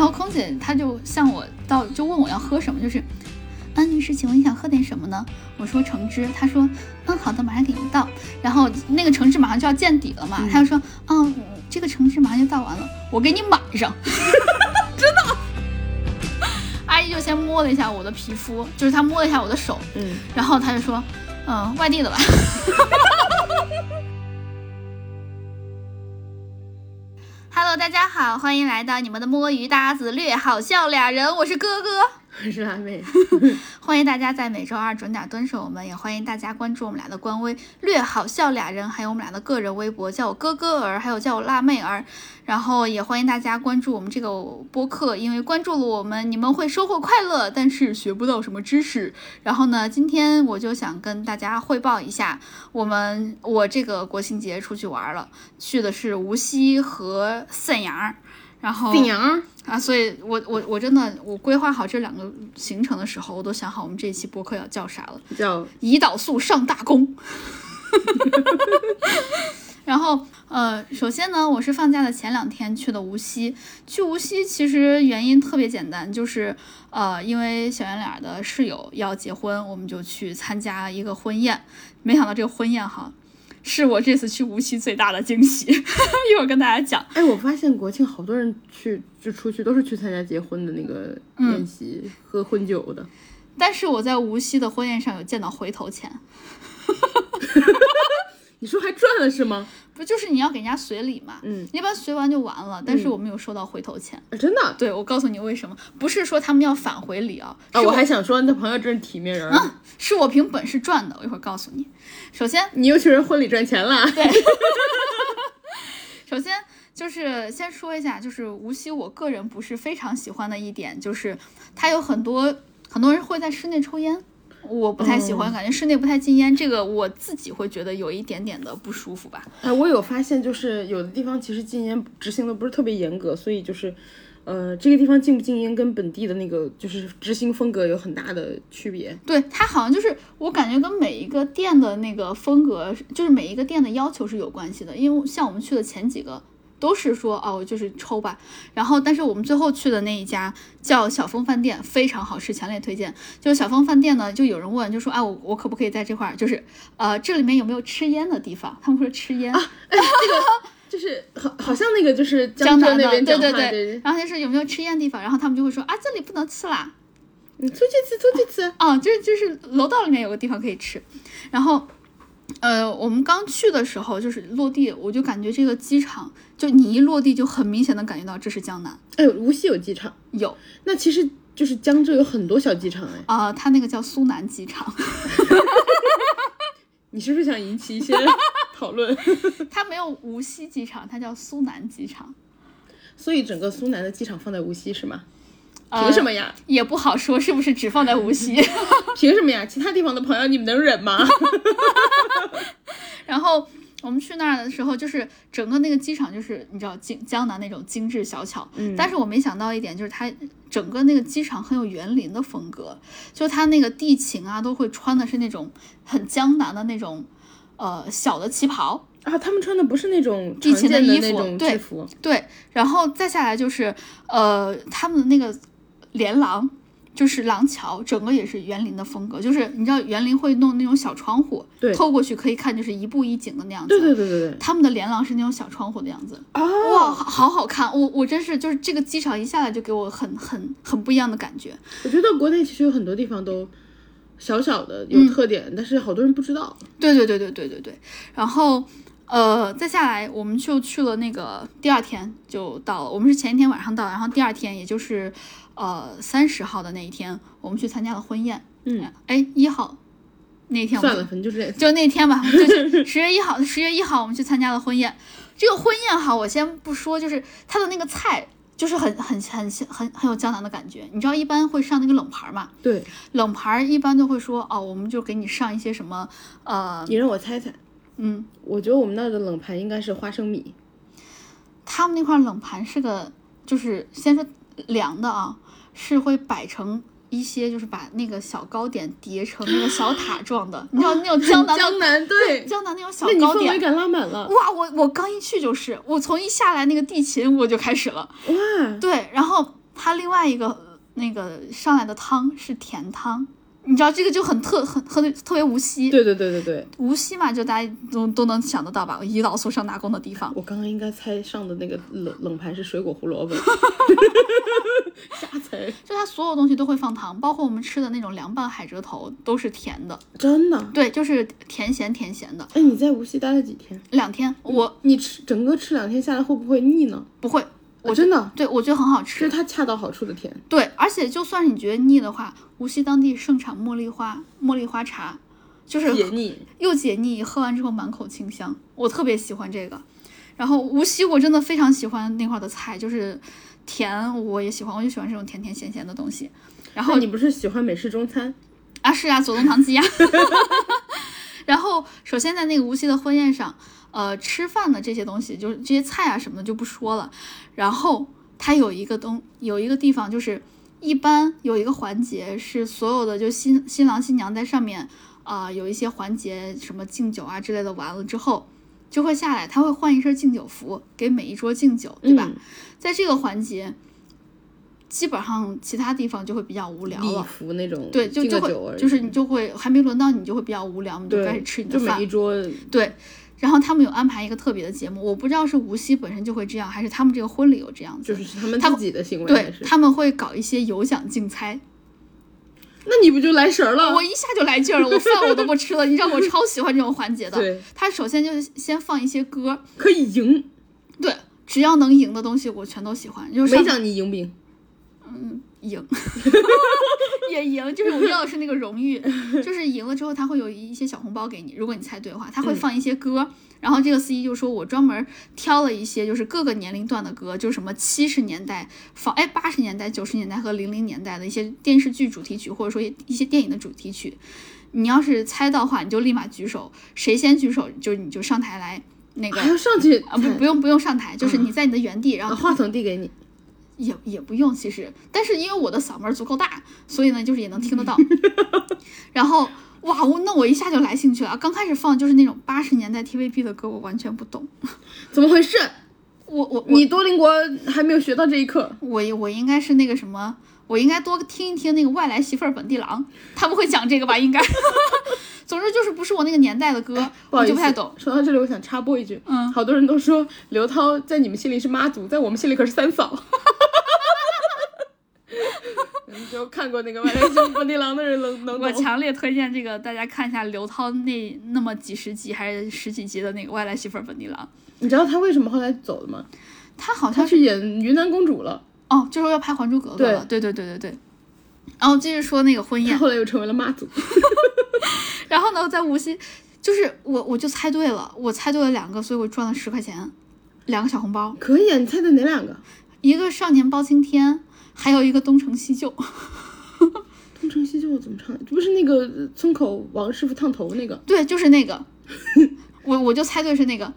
然后空姐她就向我到就问我要喝什么，就是，安，女士，请问你想喝点什么呢？我说橙汁，她说，嗯，好的，马上给您倒。然后那个橙汁马上就要见底了嘛，她就说，嗯，这个橙汁马上就倒完了，我给你满上。真的。阿姨就先摸了一下我的皮肤，就是她摸了一下我的手，嗯，然后她就说，嗯，外地的吧。大家好，欢迎来到你们的摸鱼搭子略好笑俩人，我是哥哥。我是辣妹，欢迎大家在每周二准点蹲守我们，也欢迎大家关注我们俩的官微“略好笑俩人”，还有我们俩的个人微博，叫我哥哥儿，还有叫我辣妹儿。然后也欢迎大家关注我们这个播客，因为关注了我们，你们会收获快乐，但是学不到什么知识。然后呢，今天我就想跟大家汇报一下，我们我这个国庆节出去玩了，去的是无锡和沈阳。然后啊，所以我我我真的我规划好这两个行程的时候，我都想好我们这一期播客要叫啥了，叫胰岛素上大功。然后呃，首先呢，我是放假的前两天去的无锡。去无锡其实原因特别简单，就是呃，因为小圆脸的室友要结婚，我们就去参加一个婚宴。没想到这个婚宴哈。是我这次去无锡最大的惊喜，一会儿跟大家讲。哎，我发现国庆好多人去就出去都是去参加结婚的那个宴席，喝婚酒的。但是我在无锡的婚宴上有见到回头钱。你说还赚了是吗？不就是你要给人家随礼嘛？嗯，一般随完就完了。但是我没有收到回头钱，真的？对，我告诉你为什么？不是说他们要返回礼啊。啊，我还想说，那朋友真是体面人。嗯，是我凭本事赚的。我一会儿告诉你。首先，你又去人婚礼赚钱了。对。首先就是先说一下，就是无锡，我个人不是非常喜欢的一点，就是它有很多很多人会在室内抽烟。我不太喜欢，感觉室内不太禁烟，这个我自己会觉得有一点点的不舒服吧。哎，我有发现，就是有的地方其实禁烟执行的不是特别严格，所以就是，呃，这个地方禁不禁烟跟本地的那个就是执行风格有很大的区别。对，它好像就是我感觉跟每一个店的那个风格，就是每一个店的要求是有关系的。因为像我们去的前几个。都是说哦，就是抽吧。然后，但是我们最后去的那一家叫小峰饭店，非常好吃，强烈推荐。就是小峰饭店呢，就有人问，就说啊，我我可不可以在这块儿，就是呃，这里面有没有吃烟的地方？他们说吃烟啊，这个就是好，好像那个就是江南那边对对对。然后就是有没有吃烟的地方？然后他们就会说啊，这里不能吃啦，你出去吃，出去吃。啊，就是就是楼道里面有个地方可以吃，然后。呃，我们刚去的时候就是落地，我就感觉这个机场，就你一落地就很明显的感觉到这是江南。哎，无锡有机场？有。那其实就是江浙有很多小机场哎。啊，它那个叫苏南机场。你是不是想引起一些 讨论？它没有无锡机场，它叫苏南机场。所以整个苏南的机场放在无锡是吗？凭什么呀？也不好说，是不是只放在无锡？凭什么呀？其他地方的朋友，你们能忍吗？然后我们去那儿的时候，就是整个那个机场，就是你知道江江南那种精致小巧。嗯。但是我没想到一点，就是它整个那个机场很有园林的风格，就它那个地勤啊，都会穿的是那种很江南的那种呃小的旗袍啊。他们穿的不是那种地勤的衣服，对对。然后再下来就是呃他们的那个。连廊就是廊桥，整个也是园林的风格，就是你知道园林会弄那种小窗户，对，透过去可以看，就是一步一景的那样子。对对对对对，他们的连廊是那种小窗户的样子。哦，哇，好好看！我我真是就是这个机场一下来就给我很很很不一样的感觉。我觉得国内其实有很多地方都小小的有特点，但是好多人不知道。对对对对对对对。然后呃，再下来我们就去了那个第二天就到了，我们是前一天晚上到，然后第二天也就是。呃，三十号的那一天，我们去参加了婚宴。嗯，哎，一号那天算了，反正就这，就那天吧，就是 十月一号。十月一号，我们去参加了婚宴。这个婚宴哈，我先不说，就是它的那个菜，就是很很很很很有江南的感觉。你知道，一般会上那个冷盘嘛？对，冷盘一般都会说哦，我们就给你上一些什么呃。你让我猜猜，嗯，我觉得我们那儿的冷盘应该是花生米。他们那块冷盘是个，就是先说凉的啊。是会摆成一些，就是把那个小糕点叠成那个小塔状的，你知道那种江南江南对江南那种小糕点，氛围感拉满了。哇，我我刚一去就是，我从一下来那个地勤我就开始了。哇，对，然后它另外一个那个上来的汤是甜汤，你知道这个就很特很很特别无锡，对对对对对，无锡嘛，就大家都都能想得到吧，胰岛素上打工的地方。我刚刚应该猜上的那个冷冷盘是水果胡萝卜，瞎猜，就它所有东西都会放糖，包括我们吃的那种凉拌海蜇头都是甜的，真的。对，就是甜咸甜咸的。哎，你在无锡待了几天？两天，我你吃整个吃两天下来会不会腻呢？不会，我啊真的，对我觉得很好这吃是。它恰到好处的甜。对，而且就算是你觉得腻的话，无锡当地盛产茉莉花茉莉花茶，就是解腻，又解腻，喝完之后满口清香，我特别喜欢这个。然后无锡我真的非常喜欢那块儿的菜，就是甜我也喜欢，我就喜欢这种甜甜咸咸的东西。然后你不是喜欢美式中餐？啊是啊，左宗棠鸡呀。然后首先在那个无锡的婚宴上，呃，吃饭的这些东西，就是这些菜啊什么的就不说了。然后它有一个东有一个地方就是。一般有一个环节是所有的，就新新郎新娘在上面啊、有一些环节，什么敬酒啊之类的，完了之后就会下来，他会换一身敬酒服，给每一桌敬酒，对吧？嗯在这个环节，基本上其他地方就会比较无聊礼了。服那种，对，就就会就是你就会还没轮到你，就会比较无聊，你就开始吃你的饭就每一。桌对，然后他们有安排一个特别的节目，我不知道是无锡本身就会这样，还是他们这个婚礼有这样子。就是他们自己的行为，对他们会搞一些有奖竞猜，那你不就来神儿了？我一下就来劲儿了，我饭我都不吃了。你知道我超喜欢这种环节的。对，他首先就是先放一些歌，可以赢，对，只要能赢的东西我全都喜欢，就是上没讲你赢不赢？赢，也赢，就是我要的是那个荣誉，就是赢了之后他会有一些小红包给你，如果你猜对的话，他会放一些歌，然后这个司仪就说我专门挑了一些就是各个年龄段的歌，就是什么七十年代放哎八十年代、九十年代和零零年代的一些电视剧主题曲，或者说一些电影的主题曲，你要是猜到的话，你就立马举手，谁先举手就你就上台来那个还要上去啊不不用不用上台，就是你在你的原地，然后把话筒递给你，也也不用，其实，但是因为我的嗓门足够大，所以呢，就是也能听得到。然后，哇，我那我一下就来兴趣了。刚开始放就是那种八十年代 TVB 的歌，我完全不懂。怎么回事？我我我你多邻国还没有学到这一课，我我应该是那个什么，我应该多听一听那个外来媳妇儿本地郎，他们会讲这个吧？应该。总之就是不是我那个年代的歌，我就不太懂。说到这里，我想插播一句，嗯，好多人都说刘涛在你们心里是妈祖，在我们心里可是三嫂。你就看过那个《外来媳妇本地郎》的人能能懂。我强烈推荐这个，大家看一下刘涛那那么几十集还是十几集的那个《外来媳妇儿本地郎》，你知道他为什么后来走了吗？他好像他去演云南公主了，哦，就是要拍《还珠格格》了，对对对对对。然后接着说那个婚宴，后来又成为了妈祖。然后呢，在无锡，就是我我就猜对了，我猜对了两个，所以我赚了十块钱，两个小红包，可以啊，你猜对哪两个？一个少年包青天，还有一个东成西就。东成西就怎么唱？这不是那个村口王师傅烫头那个？对，就是那个，我我就猜对是那个。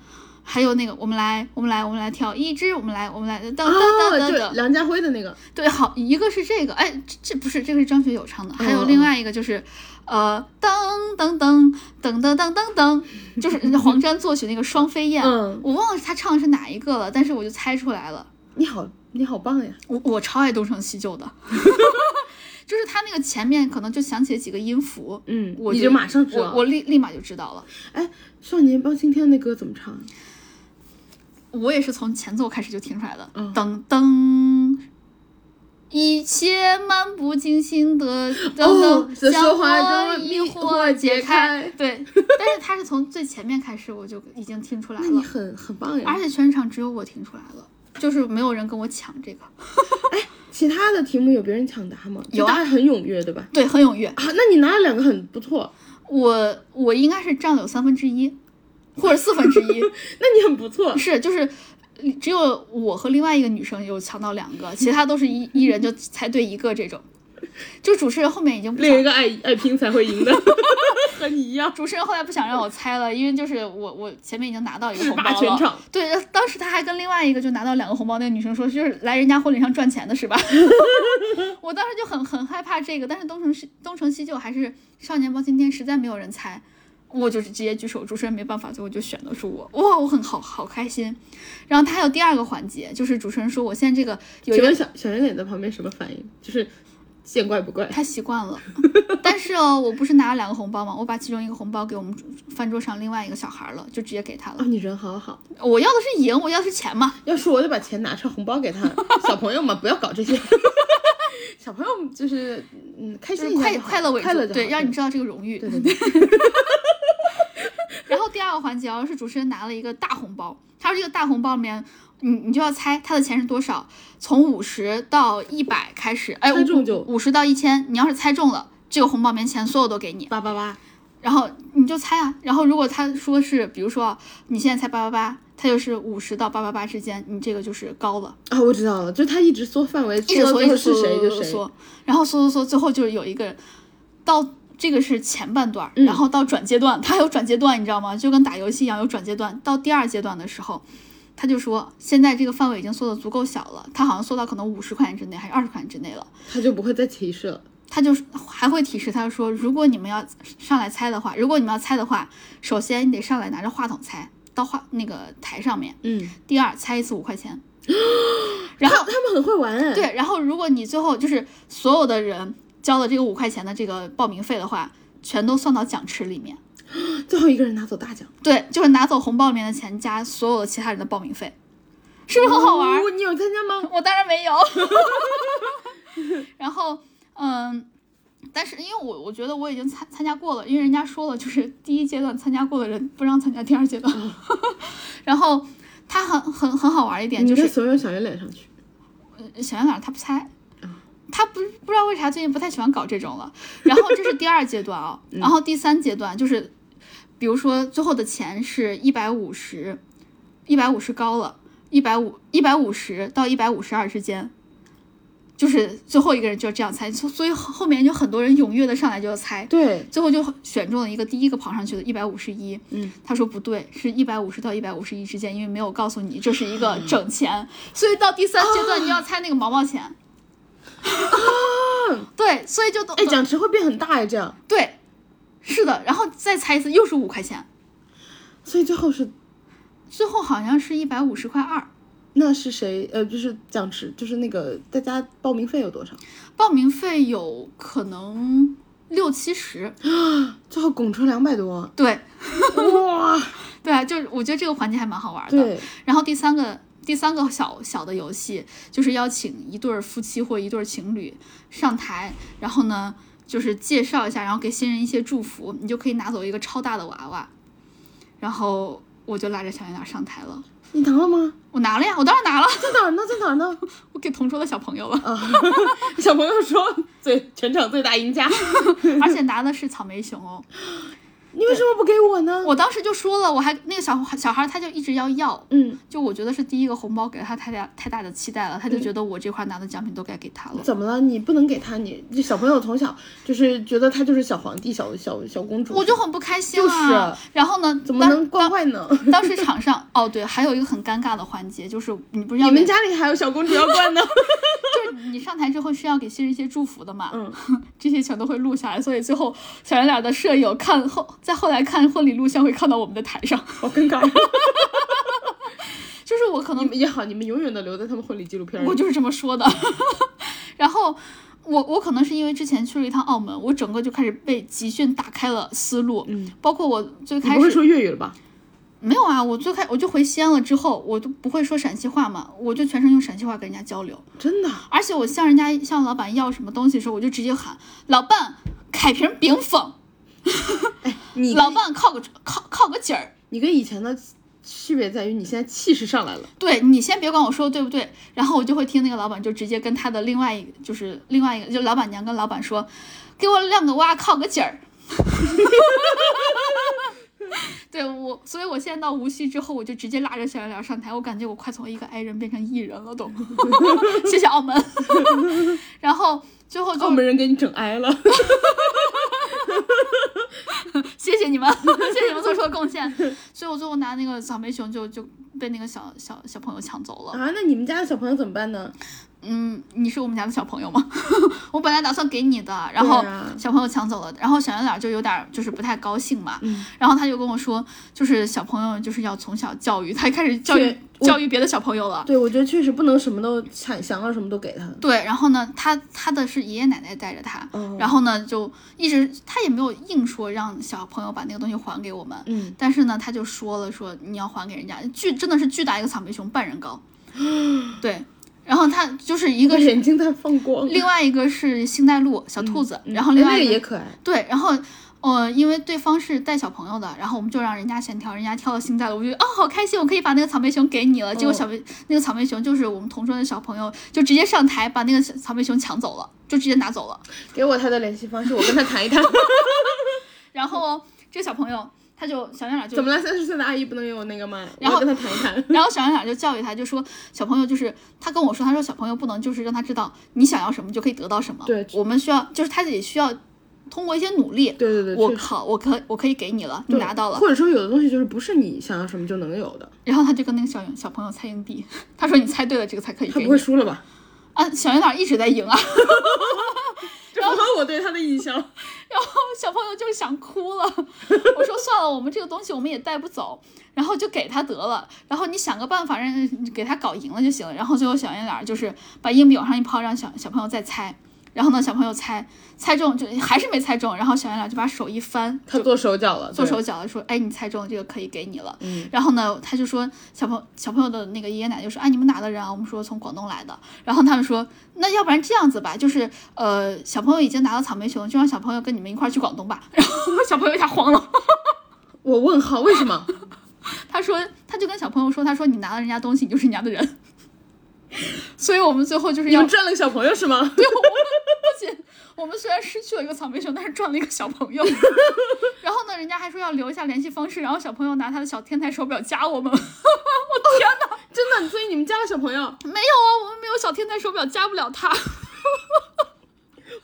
还有那个，我们来，我们来，我们来跳一支，我们来，我们来，噔噔哦，噔噔噔。梁家辉的那个。对，好，一个是这个，哎，这这不是这个是张学友唱的，还有另外一个就是，呃，噔噔噔噔噔噔噔噔，就是黄沾作曲那个《双飞燕》，嗯我忘了他唱的是哪一个了，但是我就猜出来了，你好，你好棒呀！我我超爱东成西就的，就是他那个前面可能就响起了几个音符，嗯，我就你就马上知道。我我立立马就知道了，哎，少年包青天那歌怎么唱？我也是从前奏开始就听出来的，嗯噔噔。一切漫不经心的噔哦噔，这将说话我迷惑惑解解开开。对，但是他是从最前面开始，我就已经听出来那你，很很棒呀而！且全场只有我听出来了，就是没有人跟我抢这个。哎其他的题目有别人抢答吗？有啊很踊跃，对吧？对，很踊跃。啊，那你拿了两个很不错，我我应该是占了有三分之一，或者四分之一，那你很不错。是就是。只有我和另外一个女生有抢到两个，其他都是一一人就猜对一个这种。就主持人后面已经不另一个爱爱拼才会赢的，和你一样，主持人后来不想让我猜了，因为就是我我前面已经拿到一个红包了。全场。对，当时他还跟另外一个就拿到两个红包那个女生说，就是来人家婚礼上赚钱的是吧？我当时就很很害怕这个，但是东成西东成西就还是少年包青天，实在没有人猜。我就是直接举手，主持人没办法，最后就选的是我，哇，我很好好开心。然后他还有第二个环节，就是主持人说我现在这个有一个小小圆脸在旁边什么反应？就是见怪不怪。他习惯了，但是哦，我不是拿了两个红包吗？我把其中一个红包给我们饭桌上另外一个小孩了，就直接给他了哦，。你人好好。我要的是赢，我要的是钱嘛。要是我就把钱拿出来红包给他。小朋友嘛，不要搞这些。小朋友就是嗯，开心快快乐为主，对，让你知道这个荣誉。对对对，然后第二个环节哦，是主持人拿了一个大红包，他说这个大红包里面，你你就要猜他的钱是多少，从五十到一百开始，哎，猜中就五十到一千，你要是猜中了，这个红包里面钱所有都给你，八八八。然后你就猜啊，然后如果他说是，比如说啊你现在猜八八八，他就是五十到八八八之间，你这个就是高了，啊，我知道了，就他一直缩范围，一直缩，一直缩，谁就谁。缩，然后缩缩缩，最后就是有一个到这个是前半段，嗯然后到转阶段，他还有转阶段，你知道吗？就跟打游戏一样有转阶段。到第二阶段的时候，他就说现在这个范围已经缩的足够小了，他好像缩到可能五十块钱之内还是二十块钱之内了。他就不会再提示了。他就还会提示他说，如果你们要上来猜的话，如果你们要猜的话，首先你得上来拿着话筒猜到话那个台上面，嗯，第二猜一次五块钱，然后他他们很会玩哎。，对，然后如果你最后就是所有的人交的这个五块钱的这个报名费的话，全都算到奖池里面。最后一个人拿走大奖，对，就是拿走红包里面的钱加所有的其他人的报名费，是不是很好玩？哦你有参加吗？我当然没有。然后，嗯，但是因为我我觉得我已经参参加过了，因为人家说了，就是第一阶段参加过的人不让参加第二阶段。然后他很很很好玩一点，就是应该怂恿小圆脸上去。小圆脸他不猜，他不不知道为啥最近不太喜欢搞这种了。然后这是第二阶段啊，然后第三阶段就是，比如说最后的钱是一百五十，一百五十高了，一百五一百五十到一百五十二之间。就是最后一个人就这样猜，所所以后后面就很多人踊跃的上来就要猜，对，最后就选中了一个第一个跑上去的一百五十一。嗯，他说不对，是一百五十到一百五十一之间，因为没有告诉你这是一个 整钱，所以到第三阶段你要猜那个毛毛钱。对，所以就都哎，奖池会变很大哎，这样，对，是的，然后再猜一次又是五块钱，所以最后是最后好像是一百五十块二。那是谁？呃，就是奖池，就是那个大家报名费有多少？报名费有可能六七十，最后拱出两百多，对哇！对啊，就是我觉得这个环节还蛮好玩的。对，然后第三个第三个小小的游戏就是邀请一对儿夫妻或一对儿情侣上台，然后呢就是介绍一下，然后给新人一些祝福，你就可以拿走一个超大的娃娃，然后我就拉着小圆脸上台了。你拿了吗？我拿了呀，我当然拿了，在哪儿呢？在哪儿呢？我给同桌的小朋友了，啊，小朋友说最全场最大赢家，而且拿的是草莓熊哦。你为什么不给我呢？我当时就说了，我还那个小小孩他就一直要要，嗯，就我觉得是第一个红包给了他太大太大的期待了，他就觉得我这块拿的奖品都该给他了。怎么了？你不能给他，你这小朋友从小就是觉得他就是小皇帝、小小小公主，我就很不开心就是啊。然后呢，怎么能惯坏呢？当当时场上，哦对，还有一个很尴尬的环节，就是你不是要你们家里还有小公主要惯呢？就是你上台之后是要给新人一些祝福的嘛，嗯，这些全都会录下来，所以最后小圆脸的舍友看后，在后来看婚礼录像会看到我们的台上，好尴尬。就是我可能也好，你们永远的留在他们婚礼纪录片里。我就是这么说的。然后我我可能是因为之前去了一趟澳门，我整个就开始被集训打开了思路，嗯，包括我最开始你不会说粤语了吧？没有啊，我最开我就回西安了之后，我都不会说陕西话嘛，我就全程用陕西话跟人家交流，真的？而且我向人家向老板要什么东西的时候，我就直接喊老板开瓶冰峰，你老板靠个靠靠个劲儿。你跟以前的区别在于，你现在气势上来了。对你先别管我说的对不对，然后我就会听那个老板就直接跟他的另外一个就是另外一个就老板娘跟老板说，给我两个娃靠个劲儿。对我，所以我现在到无锡之后，我就直接拉着小圆脸上台，我感觉我快从一个 i 人变成 e 人了都。谢谢澳门。然后最后就澳门人给你整挨了。谢谢你们，谢谢你们做出的贡献。所以我最后拿那个草莓熊就就被那个小小小朋友抢走了。啊，那你们家的小朋友怎么办呢？嗯，你是我们家的小朋友吗？我本来打算给你的，然后小朋友抢走了，然后小圆脸就有点就是不太高兴嘛，嗯。然后他就跟我说，就是小朋友就是要从小教育，他开始教育教育别的小朋友了。对，我觉得确实不能什么都抢想要什么都给他。对，然后呢，他他的是爷爷奶奶带着他，哦。然后呢就一直他也没有硬说让小朋友把那个东西还给我们，嗯，但是呢他就说了说你要还给人家，巨真的是巨大一个草莓熊，半人高，对，然后他就是一一个是眼睛在放光。另外一个是星黛露小兔子，嗯然后另外哎那一个个也可爱。对，然后呃，因为对方是带小朋友的，然后我们就让人家先挑，人家挑了星黛露，我就哦好开心，我可以把那个草莓熊给你了。结果小莓、那个草莓熊就是我们同桌的小朋友，就直接上台把那个草莓熊抢走了，就直接拿走了。给我他的联系方式，我跟他谈一谈。然后这个小朋友他就小圆脸就怎么了？三十岁的阿姨不能有那个吗？然后跟他谈一谈。然后小圆脸就教育他，就说小朋友就是他跟我说，他说小朋友不能就是让他知道你想要什么就可以得到什么。对我们需要就是他自己需要通过一些努力。对对对，我靠，我可我可以给你了，你拿到了。或者说有的东西就是不是你想要什么就能有的，然后他就跟那个小小朋友猜硬币，他说你猜对了这个才可以给你他不会。输了吧？啊，小圆脸一直在赢啊，这符合我对他的印象。然后小朋友就是想哭了。我说算了，我们这个东西我们也带不走，然后就给他得了。然后你想个办法让给他搞赢了就行了。然后最后小圆脸就是把硬币往上一抛，让小小朋友再猜。然后呢，小朋友猜猜中就还是没猜中，然后小圆脸就把手一翻，他做手脚了，做手脚了，说：“哎，你猜中了，这个可以给你了。”嗯，然后呢，他就说小朋小朋友的那个爷爷奶奶就说：“哎，你们哪的人啊？”我们说从广东来的。然后他们说：“那要不然这样子吧，就是呃，小朋友已经拿到草莓熊，就让小朋友跟你们一块去广东吧。”然后小朋友一下慌了，我问号为什么？他说他就跟小朋友说：“他说你拿了人家东西，你就是人家的人。” 所以我们最后就是要你们赚了个小朋友是吗？对，我们不仅我们虽然失去了一个草莓熊，但是赚了一个小朋友。然后呢，人家还说要留一下联系方式，然后小朋友拿他的小天才手表加我们。我天哪！真的，所以你们加了小朋友，没有啊，我们没有小天才手表，加不了他。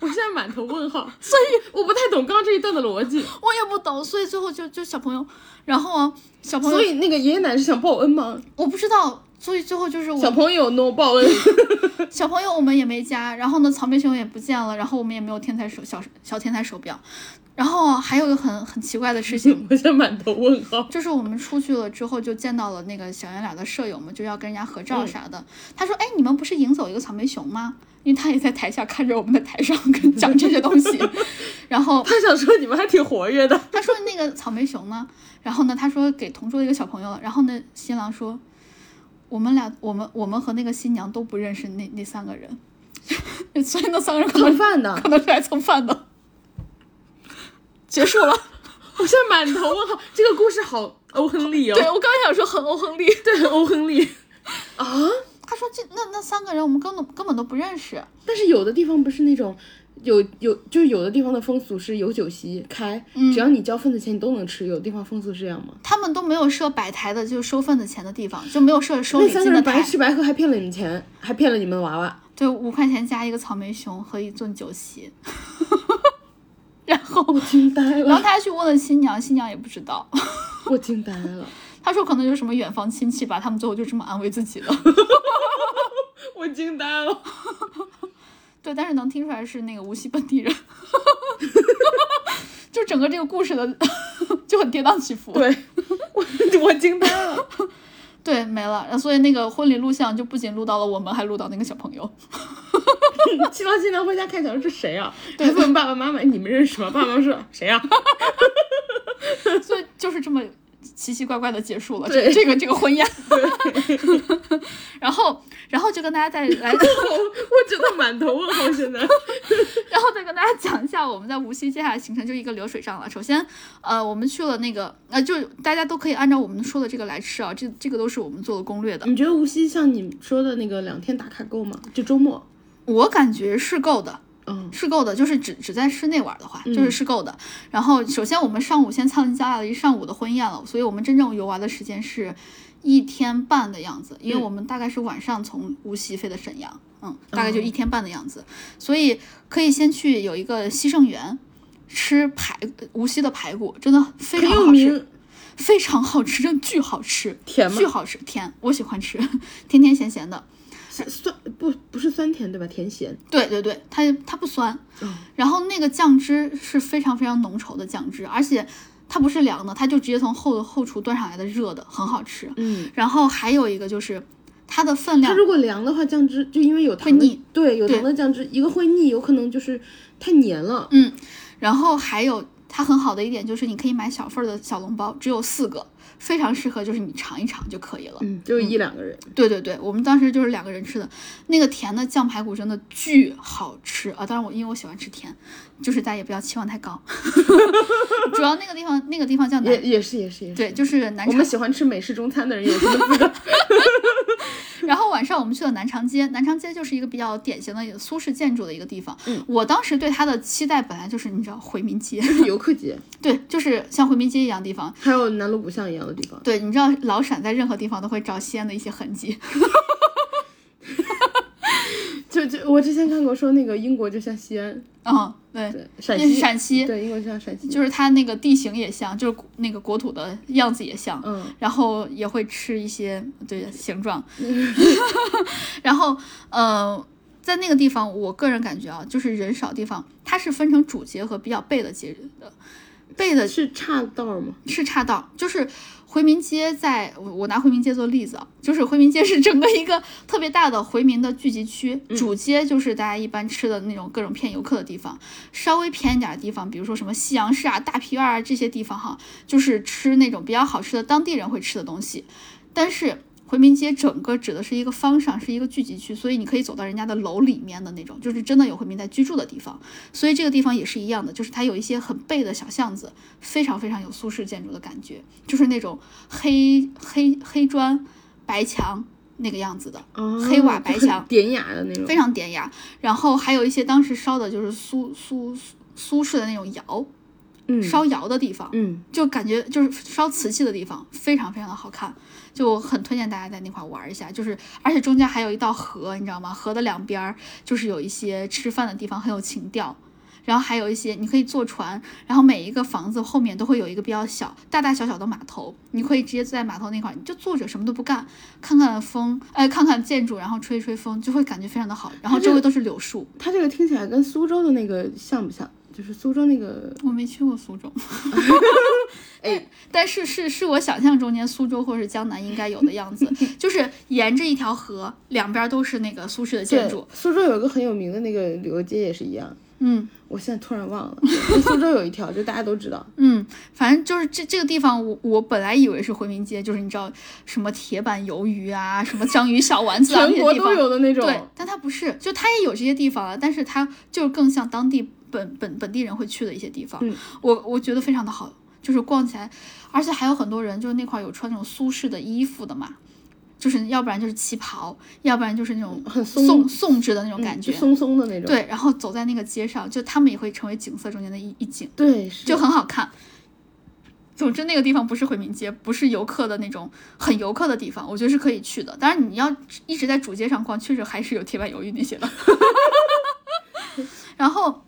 我现在满头问号，所以我不太懂刚刚这一段的逻辑。我也不懂，所以最后就就小朋友，然后啊小朋友，所以那个爷爷奶奶是想报恩吗？我不知道，所以最后就是我小朋友 no 报恩，小朋友我们也没加，然后呢草莓熊也不见了，然后我们也没有天才手小小天才手表，然后还有一个很很奇怪的事情，我现在满头问号。就是我们出去了之后，就见到了那个小圆脸的舍友们，就要跟人家合照啥的。他说：“哎，你们不是赢走一个草莓熊吗？”因为他也在台下看着我们在台上跟讲这些东西。然后他想说你们还挺活跃的，他说那个草莓熊呢？然后呢，他说给同桌的一个小朋友了。然后呢，新郎说：“我们俩，我们我们和那个新娘都不认识那那三个人，所以那三个人可能蹭饭的。可能是来蹭饭的。”结束了。我现在满头问号，这个故事好欧亨利哦。对我刚想说很欧亨利。对，欧亨利啊。他说这那那三个人我们根本根本都不认识。但是有的地方不是那种，有有就是有的地方的风俗是有酒席开，嗯只要你交份子钱你都能吃。有的地方风俗是这样吗？他们都没有设摆台的，就是收份子钱的地方，就没有设收礼那三个金的台。人白吃白喝还骗了你们钱，还骗了你们娃娃。对，五块钱加一个草莓熊和一顿酒席。然后，我惊呆了然后，他还去问了新娘，新娘也不知道。我惊呆了，他说可能就是什么远房亲戚吧，他们最后就这么安慰自己了。我惊呆了。对，但是能听出来是那个无锡本地人。就整个这个故事的 就很跌宕起伏。对，我我惊呆了。对，没了。然后所以那个婚礼录像就不仅录到了我们，还录到那个小朋友。新郎新娘回家看小孩是谁啊？对问爸爸妈妈，哎你们认识吗？爸爸妈妈说谁啊？所以就是这么奇奇怪怪的结束了这这个这个婚宴。然后，然后就跟大家再 来，我我真的满头问号。现在 然后再跟大家讲一下我们在无锡接下来行程，就一个流水账了。首先，呃，我们去了那个，呃，就大家都可以按照我们说的这个来吃啊，这这个都是我们做的攻略的。你觉得无锡像你说的那个两天打卡够吗？就周末？我感觉是够的。嗯是够的，就是只只在室内玩的话，就是是够的。然后，首先我们上午先参加了一上午的婚宴了，所以我们真正游玩的时间是一天半的样子，因为我们大概是晚上从无锡飞的沈阳，嗯，大概就一天半的样子，所以可以先去有一个西盛园吃排无锡的排骨，真的非常好吃，非常好吃，真的巨好吃，甜吗？巨好吃，甜，我喜欢吃，甜甜咸咸的。酸不不是酸甜对吧？甜咸。对对对，它它不酸，嗯然后那个酱汁是非常非常浓稠的酱汁，而且它不是凉的，它就直接从后后厨端上来的热的，很好吃。嗯，然后还有一个就是它的分量它如果凉的话，酱汁就因为有糖会腻，对，有糖的酱汁，一个会腻，有可能就是太黏了。嗯，然后还有它很好的一点就是你可以买小份儿的小笼包，只有四个，非常适合就是你尝一尝就可以了。嗯，就一两个人。对对对，我们当时就是两个人吃的，那个甜的酱排骨真的巨好吃啊！当然我因为我喜欢吃甜，就是大家也不要期望太高。主要那个地方那个地方叫南也也是也是也是。对，就是南昌我们。喜欢吃美式中餐的人有什么资格？然后晚上我们去了南长街，南长街就是一个比较典型的苏式建筑的一个地方。嗯，我当时对它的期待本来就是你知道回民街，就是游客街，对，就是像回民街一样的地方。还有南锣鼓巷一样的地方。对，你知道老陕在任何地方都会找西安的一些痕迹。就就我之前看过说那个英国就像西安，嗯，对，对，陕西，陕西，对，英国就像陕西。就是它那个地形也像，就是那个国土的样子也像，嗯，然后也会吃一些对形状 然后呃，在那个地方，我个人感觉啊，就是人少地方，它是分成主街和比较背的街的，背的是岔道吗？是岔道，就是回民街在，我我拿回民街做例子啊，就是回民街是整个一个特别大的回民的聚集区，主街就是大家一般吃的那种各种骗游客的地方，稍微偏一点的地方，比如说什么西洋市啊、大皮院啊这些地方哈，就是吃那种比较好吃的当地人会吃的东西，但是。回民街整个指的是一个方上，是一个聚集区，所以你可以走到人家的楼里面的那种，就是真的有回民在居住的地方。所以这个地方也是一样的，就是它有一些很背的小巷子，非常非常有苏式建筑的感觉，就是那种黑黑黑砖白墙那个样子的，哦，黑瓦 白墙典雅的那种。非常典雅。然后还有一些当时烧的就是苏苏苏式的那种窑，嗯烧窑的地方，嗯，就感觉就是烧瓷器的地方，非常非常的好看，就很推荐大家在那块玩一下。就是而且中间还有一道河，你知道吗？河的两边儿就是有一些吃饭的地方，很有情调。然后还有一些你可以坐船，然后每一个房子后面都会有一个比较小、大大小小的码头，你可以直接坐在码头那块儿，你就坐着什么都不干，看看风，哎，看看建筑，然后吹一吹风，就会感觉非常的好。然后周围都是柳树。它这个听起来跟苏州的那个像不像？就是苏州那个，我没去过苏州，哎，但是是是我想象中间苏州或者是江南应该有的样子，就是沿着一条河，两边都是那个苏式的建筑。，苏州有一个很有名的那个旅游街也是一样。嗯我现在突然忘了，苏州有一条，就大家都知道。嗯，反正就是这这个地方我，我本来以为是回民街，就是你知道什么铁板鱿鱼啊，什么章鱼小丸子啊，全国都。有的那种。对，但它不是，就它也有这些地方啊，但是它就是更像当地本本本地人会去的一些地方。嗯我我觉得非常的好，就是逛起来，而且还有很多人就是那块儿有穿那种苏式的衣服的嘛，就是要不然就是旗袍，要不然就是那种很松宋宋制的那种嗯感觉。就松松的那种。对，然后走在那个街上，就他们也会成为景色中间的一一景，对，就很好看。总之，那个地方不是回民街，不是游客的那种很游客的地方，我觉得是可以去的。当然，你要一直在主街上逛，确实还是有铁板鱿鱼那些的。然后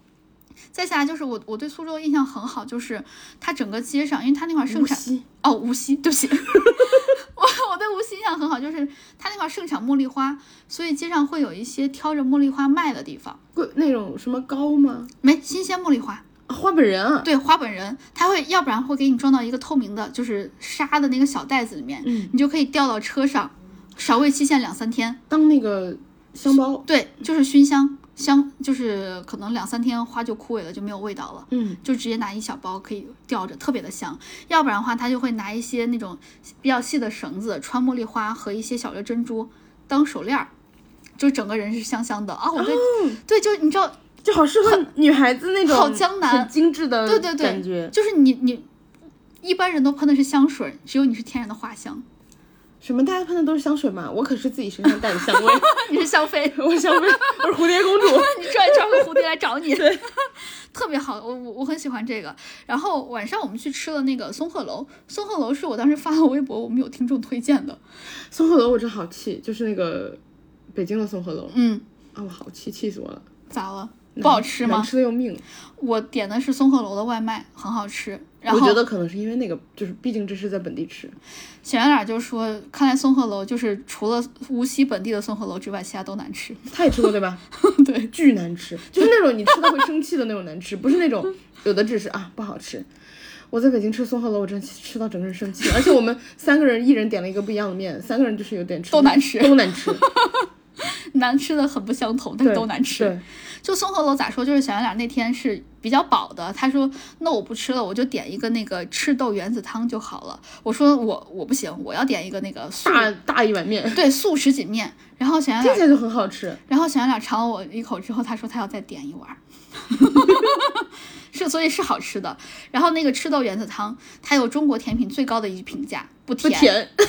再下来就是我我对苏州印象很好，就是它整个街上，因为它那块儿盛产。哦，无锡，对不起，我我对无锡印象很好，就是它那块儿盛产茉莉花，所以街上会有一些挑着茉莉花卖的地方，贵那种什么糕吗？没新鲜茉莉花，啊，花本人啊。对，花本人，他会要不然会给你装到一个透明的，就是纱的那个小袋子里面，嗯，你就可以吊到车上，少味期限两三天。当那个香包。对，就是熏香香，就是可能两三天花就枯萎了，就没有味道了。嗯，就直接拿一小包可以吊着，特别的香。要不然的话，他就会拿一些那种比较细的绳子，穿茉莉花和一些小的珍珠当手链儿，就整个人是香香的啊！我对、对，就你知道，就好适合女孩子那种好江南很精致的对对对感觉。就是你你一般人都喷的是香水，只有你是天然的花香，什么大家喷的都是香水嘛，我可是自己身上带的香味，你是香妃。我香妃，我是蝴蝶公主。你转一转个蝴蝶来找你，特别好，我我我很喜欢这个。然后晚上我们去吃了那个松鹤楼，松鹤楼是我当时发了微博，我们有听众推荐的。松鹤楼我真好气，就是那个北京的松鹤楼嗯，啊，我好气，气死我了。咋了？不好吃吗难吃的要命。我点的是松鹤楼的外卖，很好吃。然后我觉得可能是因为那个，就是毕竟这是在本地吃。小圆脸就说，看来松鹤楼就是除了无锡本地的松鹤楼之外，其他都难吃。他也吃过对吧？对，巨难吃，就是那种你吃到会生气的那种难吃，不是那种有的只是啊不好吃。我在北京吃松鹤楼，我真吃到整个人生气，而且我们三个人一人点了一个不一样的面，三个人就是有点吃都难吃都难吃，难吃的很不相同，但是都难吃。对，就松鹤楼咋说？就是小圆脸那天是比较饱的，他说那我不吃了，我就点一个那个赤豆圆子汤就好了。我说我我不行，我要点一个那个素大大一碗面，对素什锦面。然后小圆脸听起来就很好吃。然后小圆脸尝了我一口之后，他说他要再点一碗儿，是所以是好吃的。然后那个赤豆圆子汤，它有中国甜品最高的一评价，不甜，不甜，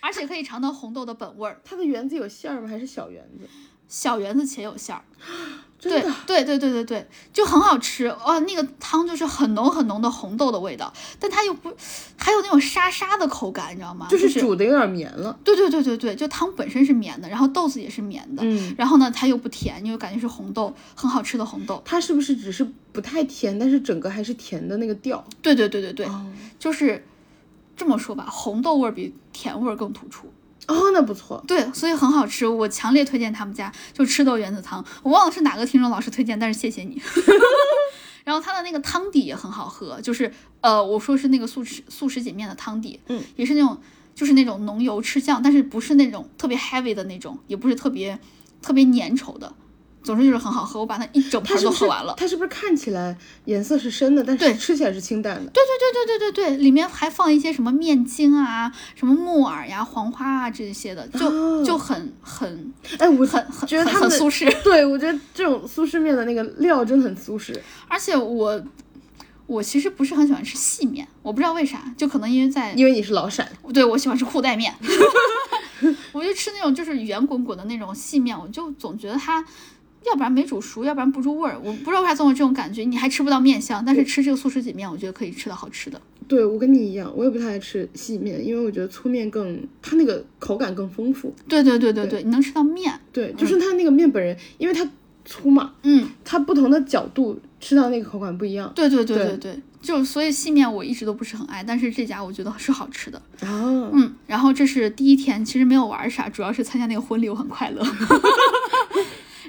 而且可以尝到红豆的本味儿，它的圆子有馅儿吗？还是小圆子？小圆子且有馅儿。对，对对对对对，就很好吃哦。那个汤就是很浓很浓的红豆的味道，但它又不，还有那种沙沙的口感，你知道吗？就是煮的有点绵了。对对对对对，就汤本身是绵的，然后豆子也是绵的，嗯，然后呢，它又不甜，你就感觉是红豆，很好吃的红豆。它是不是只是不太甜，但是整个还是甜的那个调？对对对对对，哦就是这么说吧，红豆味儿比甜味儿更突出。哦，那不错。对，所以很好吃，我强烈推荐他们家，就赤豆原子汤。我忘了是哪个听众老师推荐，但是谢谢你。然后它的那个汤底也很好喝，就是呃，我说是那个素食素食锦面的汤底，嗯，也是那种就是那种浓油赤酱，但是不是那种特别 heavy 的那种，也不是特别特别粘稠的，总之就是很好喝。我把它一整盘都喝完了。它是不是看起来颜色是深的，但对是吃起来是清淡的？对对对对对对对，里面还放一些什么面筋啊、什么木耳呀、黄花啊这些的，就、哦就很很哎，我很很很觉得它很苏式。对，我觉得这种苏式面的那个料真的很苏式。而且我我其实不是很喜欢吃细面，我不知道为啥，就可能因为在因为你是老陕，对我喜欢吃裤带面，我就吃那种就是圆滚滚的那种细面，我就总觉得它。要不然没煮熟，要不然不入味儿。我不知道为啥总有这种感觉，你还吃不到面香，但是吃这个素食锦面，我觉得可以吃到好吃的。对我跟你一样，我也不太爱吃细面，因为我觉得粗面更它那个口感更丰富。对对对对对，你能吃到面。对，就是它那个面本人，因为它粗嘛，嗯，它不同的角度吃到那个口感不一样。对对对对对对，就所以细面我一直都不是很爱，但是这家我觉得是好吃的。啊，嗯，然后这是第一天，其实没有玩啥，主要是参加那个婚礼，我很快乐。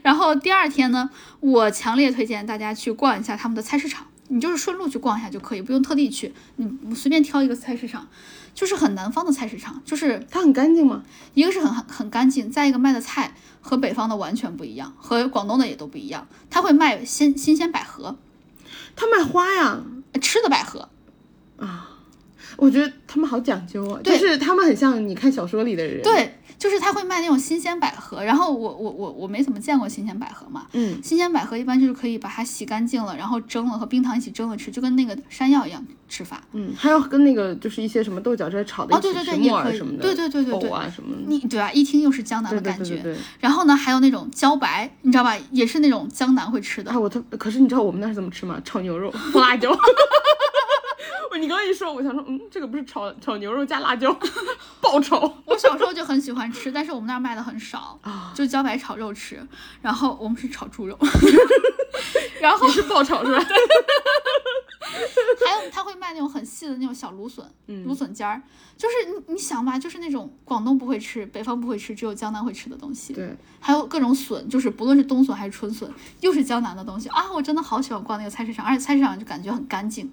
然后第二天呢，我强烈推荐大家去逛一下他们的菜市场，你就是顺路去逛一下就可以，不用特地去，你随便挑一个菜市场，就是很南方的菜市场，就是它很干净吗？一个是很很很干净，再一个卖的菜和北方的完全不一样，和广东的也都不一样，他会卖新新鲜百合，他卖花呀，呃吃的百合。啊，我觉得他们好讲究啊，就对是他们很像你看小说里的人。，对，就是他会卖那种新鲜百合，然后我我我我没怎么见过新鲜百合嘛，嗯，新鲜百合一般就是可以把它洗干净了，然后蒸了和冰糖一起蒸了吃，就跟那个山药一样吃法。嗯，还有跟那个就是一些什么豆角之类炒的哦，对对对，也可以木耳什么，的，对对对对对藕。啊什么的。你对吧？一听又是江南的感觉。对对对对。然后呢，还有那种茭白，你知道吧？也是那种江南会吃的啊，。我特可是你知道我们那是怎么吃吗？炒牛肉 不辣椒。我你刚刚一说，我想说，嗯，这个不是炒炒牛肉加辣椒爆炒 我小时候就很喜欢吃，但是我们那儿卖的很少，啊？就茭白炒肉吃。然后我们是炒猪肉，然后你是爆炒是吧？还有他会卖那种很细的那种小芦笋，嗯芦笋尖儿，就是你你想吧，就是那种广东不会吃，北方不会吃，只有江南会吃的东西。对，还有各种笋，就是不论是冬笋还是春笋，又是江南的东西啊！我真的好喜欢逛那个菜市场，而且菜市场就感觉很干净，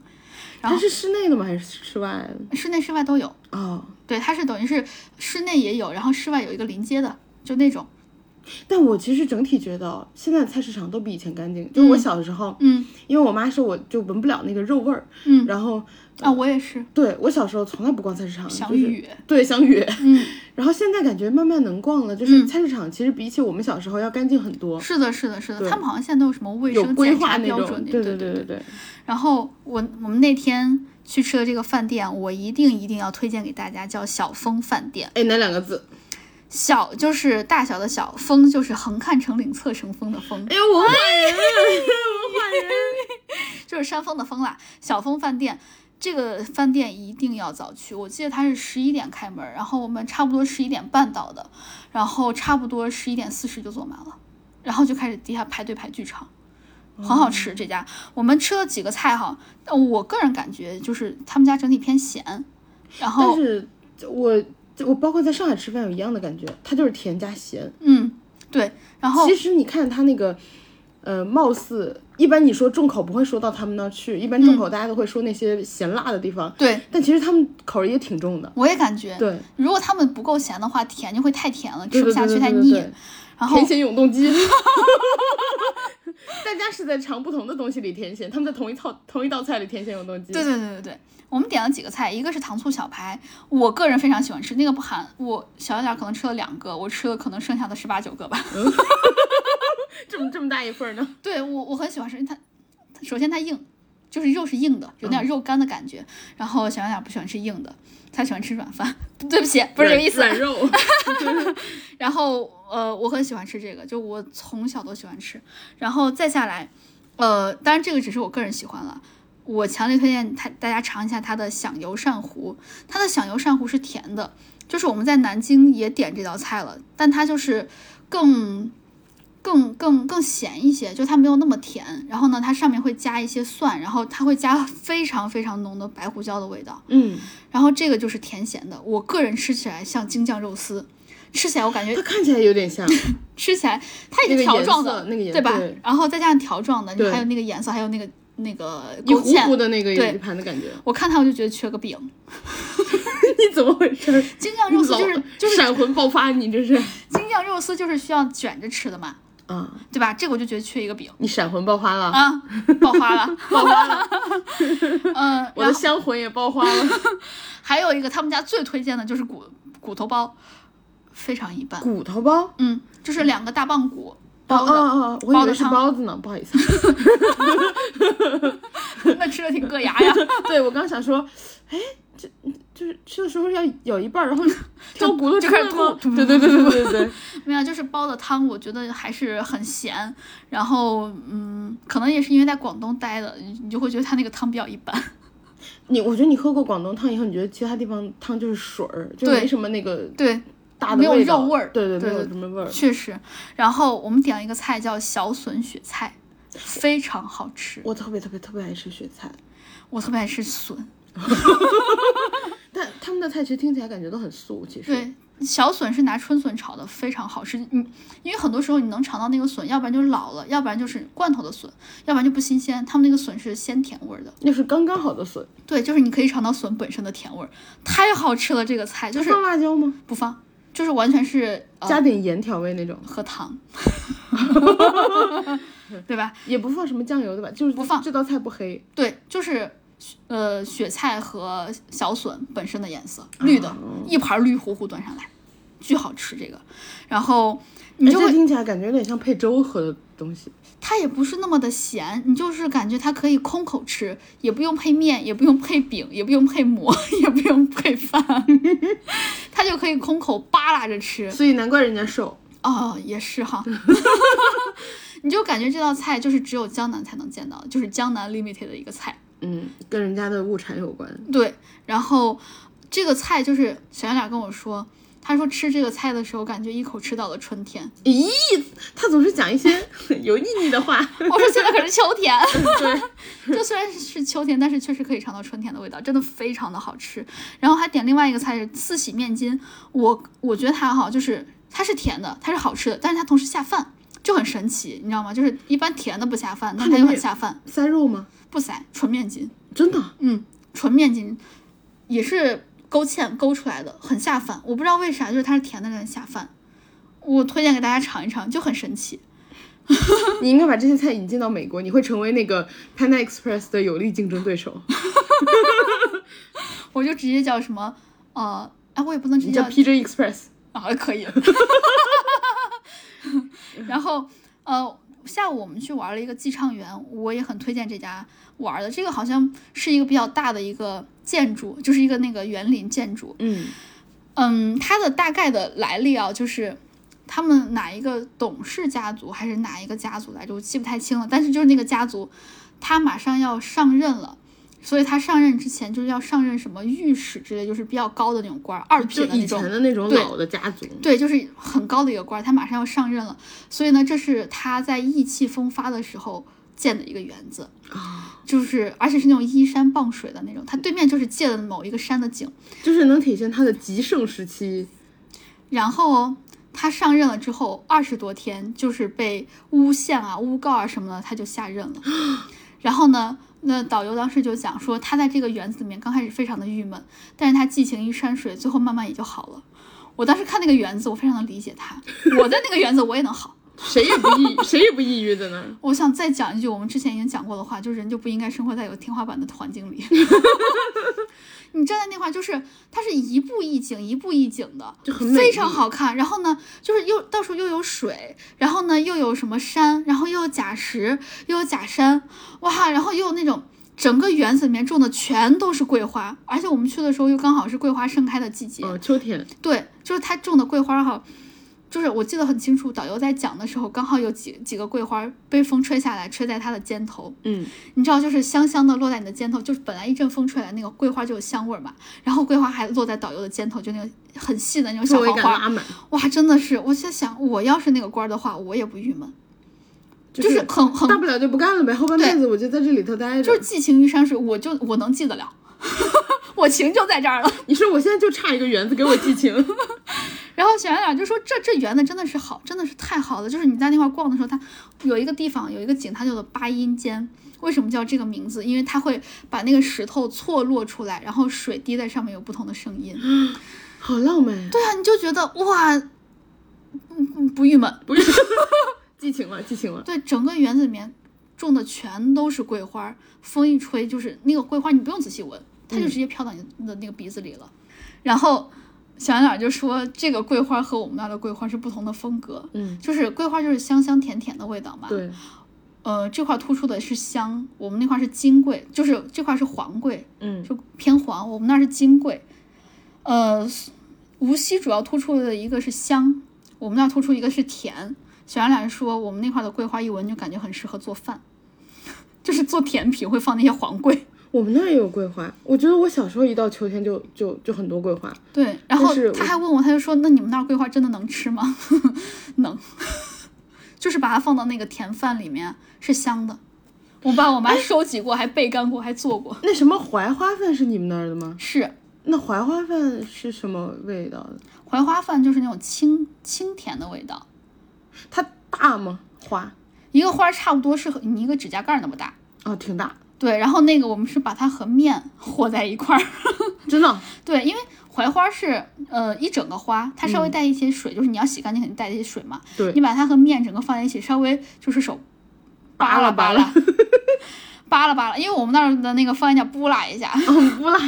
然后它是室内的吗？还是室外的？室内室外都有。哦，对，它是等于是室内也有，然后室外有一个临街的，就那种。但我其实整体觉得现在的菜市场都比以前干净。就是我小的时候，嗯因为我妈说我就闻不了那个肉味儿，嗯然后啊，我也是对我小时候从来不逛菜市场，就是想雨。对想雨。嗯，然后现在感觉慢慢能逛了，就是菜市场其实比起我们小时候要干净很多，是的，是的，是的，他们好像现在都有什么卫生检查。标准，对对对对对。然后我我们那天去吃的这个饭店，我一定一定要推荐给大家，叫小峰饭店。哎，哪两个字？小就是大小的小，峰就是横看成岭侧成峰的峰，哎呦，我 换人，我换人。就是山峰的峰啦。小峰饭店。这个饭店一定要早去，我记得他是十一点开门，然后我们差不多十一点半到的，然后差不多十一点四十就坐满了。然后就开始底下排队排巨长，很好吃这家。我们吃了几个菜哈，但我个人感觉就是他们家整体偏咸，然后但是我我包括在上海吃饭有一样的感觉，它就是甜加咸。嗯对，然后其实你看它那个，呃，貌似一般你说重口不会说到他们那儿去，一般重口大家都会说那些咸辣的地方，对但其实他们口味也挺重的。我也感觉，对，如果他们不够咸的话，甜就会太甜了，吃不下去太腻。对对对然后甜咸永动机。大家是在尝不同的东西里甜咸，他们在同一套同一道菜里甜咸永动机。对对对对对，我们点了几个菜，一个是糖醋小排，我个人非常喜欢吃，那个不含我小一点儿可能吃了两个，我吃了可能剩下的十八九个吧。这么这么大一份儿呢？对我我很喜欢吃，因为它它首先它硬，就是肉是硬的，有点肉干的感觉。然后小圆脸不喜欢吃硬的，他喜欢吃软饭。对不起，不是这个意思。软肉。然后呃，我很喜欢吃这个，就我从小都喜欢吃。然后再下来，呃，当然这个只是我个人喜欢了。我强烈推荐他大家尝一下它的响油鳝糊，它的响油鳝糊是甜的，就是我们在南京也点这道菜了，但它就是更更更更咸一些，就它没有那么甜。然后呢，它上面会加一些蒜，然后它会加非常非常浓的白胡椒的味道。嗯，然后这个就是甜咸的，我个人吃起来像京酱肉丝，吃起来我感觉它看起来有点像。吃起来它已经那个颜条状的，色那个颜对吧对？然后再加上条状的，你还有那个颜色，还有那个那个一糊勾芡。糊的那个对一盘的感觉，我看它我就觉得缺个饼，你怎么回事？京酱肉丝就是就是闪魂爆发，你这是京酱肉丝就是需要卷着吃的嘛，啊？对吧？这个我就觉得缺一个饼你闪魂爆花了，啊，爆花了，爆花了。嗯，我的香魂也爆花了。还有一个他们家最推荐的就是骨骨头包，非常一般。骨头包？嗯，就是两个大棒骨哦包的，哦哦，我以为是包的是包子呢，不好意思。那吃的挺硌牙呀。对我刚想说，哎，这就是吃的时候要咬一半儿，然后 挑骨头就开始吐对 对对对对对对。没有，就是煲的汤，我觉得还是很咸。然后，嗯，可能也是因为在广东待的，你你就会觉得它那个汤比较一般。你我觉得你喝过广东汤以后，你觉得其他地方汤就是水儿，就没什么那个对，没有大的味道肉味儿对对，对没有什么味儿。确实。然后我们点了一个菜叫小笋雪菜，非常好吃。我特别特别特别爱吃雪菜，我特别爱吃笋。但他们的菜其实听起来感觉都很素，其实。对，小笋是拿春笋炒的，非常好吃。嗯，因为很多时候你能尝到那个笋，要不然就是老了，要不然就是罐头的笋，要不然就不新鲜。他们那个笋是鲜甜味儿的。那是刚刚好的笋。对，就是你可以尝到笋本身的甜味儿，太好吃了。这个菜就是放辣椒吗？不放，就是完全是呃加点盐调味那种，和糖，对吧？也不放什么酱油对吧？就是不放这道菜不黑，对，就是呃雪菜和小笋本身的颜色，绿的，一盘绿乎乎端上来，巨好吃这个。然后你哎就会，这听起来感觉有点像配粥喝的东西。它也不是那么的咸，你就是感觉它可以空口吃，也不用配面，也不用配饼，也不用配馍，也不用配饭，它就可以空口扒拉着吃。所以难怪人家瘦。哦，也是哈，你就感觉这道菜就是只有江南才能见到，就是江南 limited 的一个菜。嗯，跟人家的物产有关。对，然后这个菜就是小圆脸跟我说，他说吃这个菜的时候，感觉一口吃到了春天。咦，他总是讲一些 有腻腻的话。我说现在可是秋天，对，就虽然是秋天，但是确实可以尝到春天的味道，真的非常的好吃。然后还点另外一个菜是四喜面筋，我我觉得它哈，就是它是甜的，它是好吃的，但是它同时下饭，就很神奇，你知道吗？就是一般甜的不下饭，但它又很下饭，塞肉吗？不塞纯面筋，真的？嗯，纯面筋也是勾芡勾出来的，很下饭。我不知道为啥，就是它是甜的，让人下饭。我推荐给大家尝一尝，就很神奇。你应该把这些菜引进到美国，你会成为那个 Panda Express 的有力竞争对手。我就直接叫什么，呃，哎，我也不能直接叫 PJ Express。啊，可以。然后，呃，下午我们去玩了一个寄畅园，我也很推荐这家玩的。这个好像是一个比较大的一个建筑，就是一个那个园林建筑。嗯，嗯，它的大概的来历啊，就是他们哪一个董事家族还是哪一个家族来着，我记不太清了。但是就是那个家族，他马上要上任了，所以他上任之前就是要上任什么御史之类，就是比较高的那种官儿，二品的那种前。的那种老的家族，对，就是很高的一个官儿，他马上要上任了，所以呢，这是他在意气风发的时候建的一个园子，啊，就是而且是那种依山傍水的那种，他对面就是借了某一个山的景，就是能体现他的极盛时期。然后他上任了之后二十多天，就是被诬陷啊、诬告啊什么的，他就下任了。然后呢，那导游当时就讲说，他在这个园子里面刚开始非常的郁闷，但是他寄情于山水，最后慢慢也就好了。我当时看那个园子，我非常的理解他，我在那个园子我也能好。谁也不抑，谁也不抑郁的呢。我想再讲一句我们之前已经讲过的话，就是人就不应该生活在有天花板的环境里。你站在那块，就是它是一步一景，一步一景的，就很非常好看。然后呢，就是又到处又有水，然后呢又有什么山，然后又有假石，又有假山，哇，然后又有那种整个园子里面种的全都是桂花，而且我们去的时候又刚好是桂花盛开的季节，哦，秋天，对，就是它种的桂花哈，就是我记得很清楚，导游在讲的时候，刚好有几几个桂花被风吹下来，吹在他的肩头，嗯，你知道，就是香香的落在你的肩头，就是本来一阵风吹来，那个桂花就有香味儿嘛，然后桂花还落在导游的肩头，就那个很细的那种小黄花，哇，真的是，我在想，我要是那个官儿的话，我也不郁闷，就就是很很大不了就不干了呗，后半辈子我就在这里头待着。就是寄情于山水，我就我能记得了，我情就在这儿了。你说我现在就差一个园子给我寄情，然后小圆脸就说：“这这园子真的是好，真的是太好了。就是你在那块儿逛的时候，它有一个地方有一个景，它叫做八音间。为什么叫这个名字？因为它会把那个石头错落出来，然后水滴在上面有不同的声音。好浪漫呀！对啊，你就觉得哇，嗯嗯不郁闷。不是，寄情了，寄情了。对，整个园子里面种的全都是桂花，风一吹就是那个桂花，你不用仔细闻，它就直接飘到你的那个鼻子里了。然后小圆脸就说，这个桂花和我们那儿的桂花是不同的风格。嗯，就是桂花就是香香甜甜的味道嘛。。对，呃，这块突出的是香，我们那块是金桂，就是这块是黄桂，嗯，就偏黄，我们那儿是金桂。呃，无锡主要突出的一个是香，我们那儿突出一个是甜。小杨俩说，我们那块的桂花一闻就感觉很适合做饭，就是做甜品会放那些黄桂。我们那儿也有桂花。我觉得我小时候一到秋天就就就很多桂花。对，然后他还问我，他就说：“那你们那儿桂花真的能吃吗？” 能，就是把它放到那个甜饭里面是香的。我爸我妈收集过，还焙干过，还做过。那什么槐花饭是你们那儿的吗？是那槐花饭是什么味道的？槐花饭，就是那种清清甜的味道。它大吗？花一个花儿差不多是和你一个指甲盖儿那么大。啊，挺大，对，然后那个我们是把它和面 和在一块儿。真的。对，因为槐花是呃一整个花，它稍微带一些水，就是你要洗干净肯定带一些水嘛。对你把它和面整个放在一起，稍微就是手扒拉扒拉，扒拉扒拉，因为我们那儿的那个方言叫拨拉一下，嗯，不拉。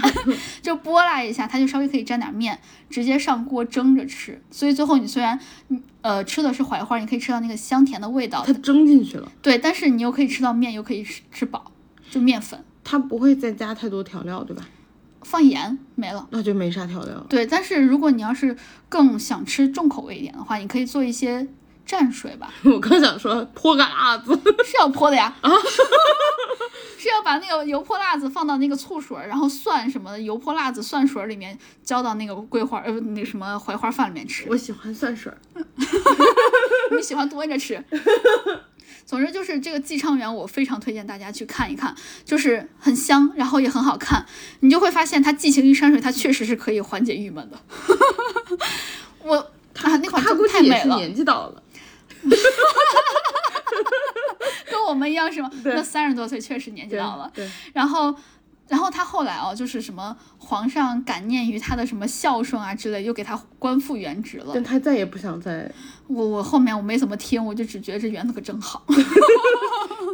就拨拉一下，它就稍微可以沾点面，直接上锅蒸着吃。所以最后你虽然嗯呃吃的是槐花，你可以吃到那个香甜的味道它，蒸进去了，对，但是你又可以吃到面，又可以吃吃饱，就面粉。它不会再加太多调料，对吧？放盐没了，那就没啥调料。对。但是如果你要是更想吃重口味一点的话，你可以做一些蘸水吧，我刚想说泼个辣子，是要泼的呀，啊 是要把那个油泼辣子放到那个醋水儿，然后蒜什么的，油泼辣子蒜水儿里面浇到那个桂花呃那什么槐花饭里面吃。我喜欢蒜水儿。你喜欢端着吃。总之就是这个寄畅园，我非常推荐大家去看一看，就是很香，然后也很好看，你就会发现它寄情于山水，它确实是可以缓解郁闷的。我啊，那款真太美了，是年纪到了，跟我们一样是吗？对那三十多岁确实年纪对到了。对，然后，然后他后来哦，就是什么皇上感念于他的什么孝顺啊之类，又给他官复原职了但。他再也不想再，我我后面我没怎么听，我就只觉得这园子可真好。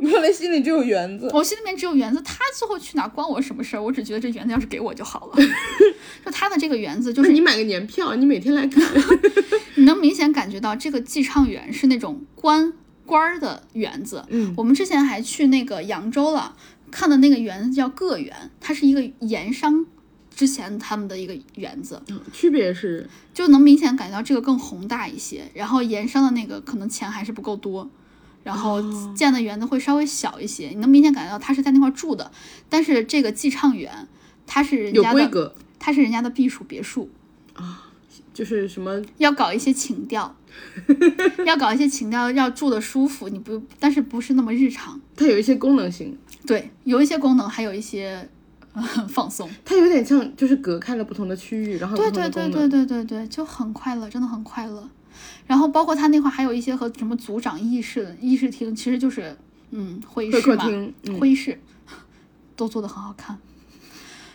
原来心里只有园子。我心里面只有园子，他最后去哪儿关我什么事儿？我只觉得这园子要是给我就好了。就他的这个园子，就就是是你买个年票，你每天来看。你能明显感觉到这个寄畅园是那种官官儿的园子。嗯，我们之前还去那个扬州了，看的那个园子叫个园，它是一个盐商之前他们的一个园子，嗯区别是，就能明显感觉到这个更宏大一些。然后盐商的那个可能钱还是不够多。然后建的园子会稍微小一些，你能明显感觉到他是在那块住的。但是这个寄畅园，它是人家的，有规格，它是人家的避暑别墅啊，就是什么要搞一些情调，要搞一些情调，要住的舒服，你不，但是不是那么日常。它有一些功能性，对，有一些功能，还有一些、呃、放松。它有点像就是隔开了不同的区域，然后对对对对。对对对，就很快乐，真的很快乐。然后包括他那块儿还有一些和什么组长议事议事厅，其实就是嗯会议室嘛，客厅，嗯，会议室都做的很好看。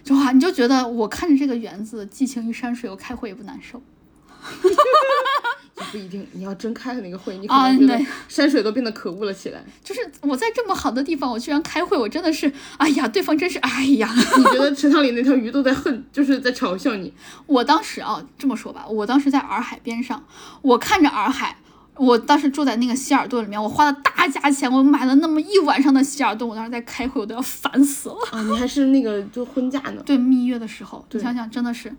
就哇，你就觉得我看着这个园子寄情于山水，我开会也不难受。也不一定。你要真开了那个会，你可啊能觉得对山水都变得可恶了起来。就是我在这么好的地方，我居然开会，我真的是，哎呀，对方真是，哎呀。你觉得 池塘里那条鱼都在恨，就是在嘲笑你。我当时啊，这么说吧，我当时在洱海边上，我看着洱海，我当时住在那个希尔顿里面，我花了大价钱，我买了那么一晚上的希尔顿，我当时在开会，我都要烦死了。啊，你还是那个就婚嫁呢？对，蜜月的时候，你想想，真的是，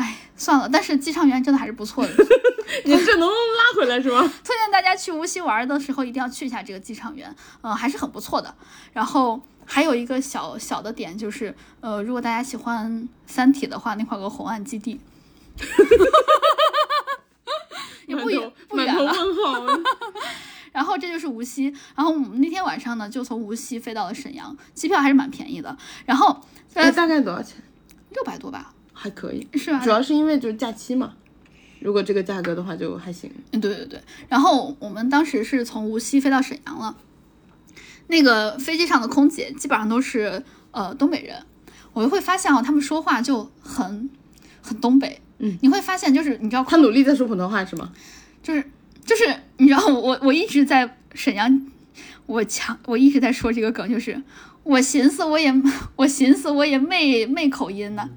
哎，算了。但是机场园真的还是不错的，你这能拉回来是吗？推荐大家去无锡玩的时候一定要去一下这个机场园，嗯、还是很不错的。然后还有一个小小的点就是，呃，如果大家喜欢《三体》的话，那块有个红岸基地。也不远不远了，然后这就是无锡，然后我们那天晚上呢就从无锡飞到了沈阳，机票还是蛮便宜的，然后大概多少钱？六百多吧，还可以，是吧主？要是因为就是假期嘛。如果这个价格的话就还行。嗯，对对对。然后我们当时是从无锡飞到沈阳了，那个飞机上的空姐基本上都是呃东北人，我就会发现哦，他们说话就很很东北。嗯，你会发现就是你知道他努力在说普通话是吗？就是就是你知道我我一直在沈阳，我强我一直在说这个梗，就是我寻思我也 我寻思我也没没口音呢，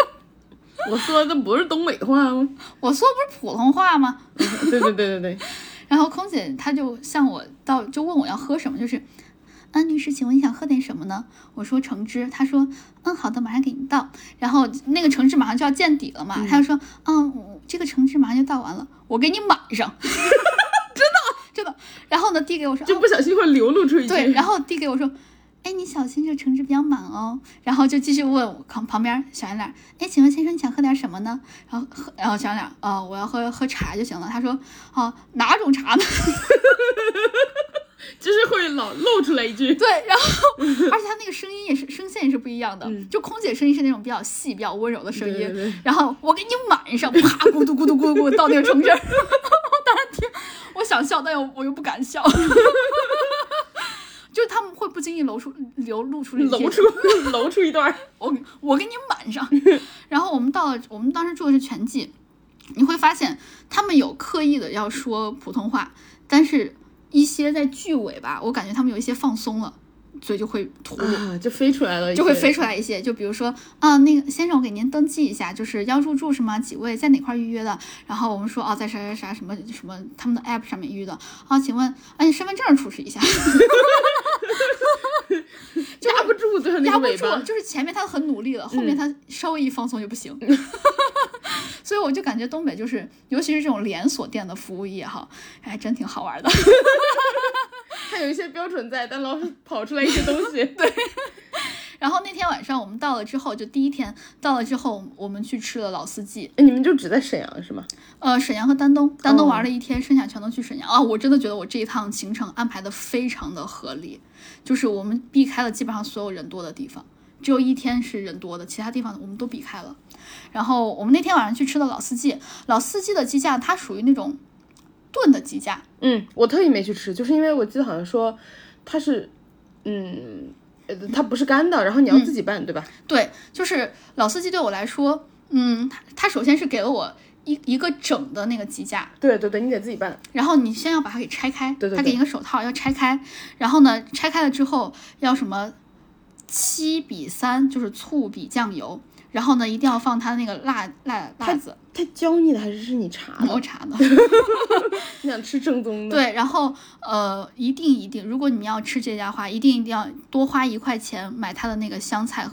我说的不是东北话吗？我说不是普通话吗？对对对对对，然后空姐她就向我到就问我要喝什么，就是，安，女士，请问你想喝点什么呢？我说橙汁，她说，嗯，好的，马上给您倒。然后那个橙汁马上就要见底了嘛，她就说，嗯，这个橙汁马上就倒完了，我给你满上，真的真的。然后呢，递给我说，就不小心会流露出一句。对，然后递给我说。哎，你小心这个橙汁比较满哦。然后就继续问我旁旁边小圆脸，哎，请问先生你想喝点什么呢？然后喝，然后小圆脸，哦，我要喝喝茶就行了。他说，哦，哪种茶呢？就是会老露出来一句。对，然后而且他那个声音也是声线也是不一样的，就空姐声音是那种比较细、比较温柔的声音，对对对然后我给你满上，啪，咕嘟咕嘟咕嘟咕嘟到那个橙汁儿，我当时听，我想笑，但又我又不敢笑，就是他们会不经意露出流露出露出 露出一段儿，我我给你满上。然后我们到了，我们当时住的是全季，你会发现他们有刻意的要说普通话，但是一些在句尾吧，我感觉他们有一些放松了，嘴就会吐露。啊，就飞出来了，就会飞出。来一些，就比如说，啊，那个先生，我给您登记一下，就是要入住是吗？几位，在哪块预约的？然后我们说，哦，在啥啥啥什么什么他们的 app 上面预的。啊，请问，哎，你身份证出示一下。压不住最后那压不住就是前面他很努力了，后面他稍微一放松就不行。所以我就感觉东北就是，尤其是这种连锁店的服务业哈，还真挺好玩的。它有一些标准在，但老是跑出来一些东西。对，然后那天晚上我们到了之后，就第一天到了之后，我们去吃了老四季，哎，你们就只在沈阳是吗？呃，沈阳和丹东，丹东哦玩了一天，剩下全都去沈阳啊！我真的觉得我这一趟行程安排的非常的合理，就是我们避开了基本上所有人多的地方，只有一天是人多的，其他地方我们都避开了。然后我们那天晚上去吃的老四季，老四季的鸡架它属于那种炖的鸡架，嗯，我特意没去吃，就是因为我记得好像说它是，嗯，呃，它不是干的，然后你要自己拌，对吧？对，就是老司机对我来说，嗯，他他首先是给了我一一个整的那个鸡架，对对对，你得自己拌。然后你先要把它给拆开，对对对。他给你个手套要拆开，然后呢，拆开了之后要什么？七比三，就是醋比酱油，然后呢一定要放它那个辣辣辣子，他教你的还是是你查的？我查的。你想吃正宗的？，对，然后呃，一定一定，如果你要吃这家的话，一定一定要多花一块钱买它的那个香菜，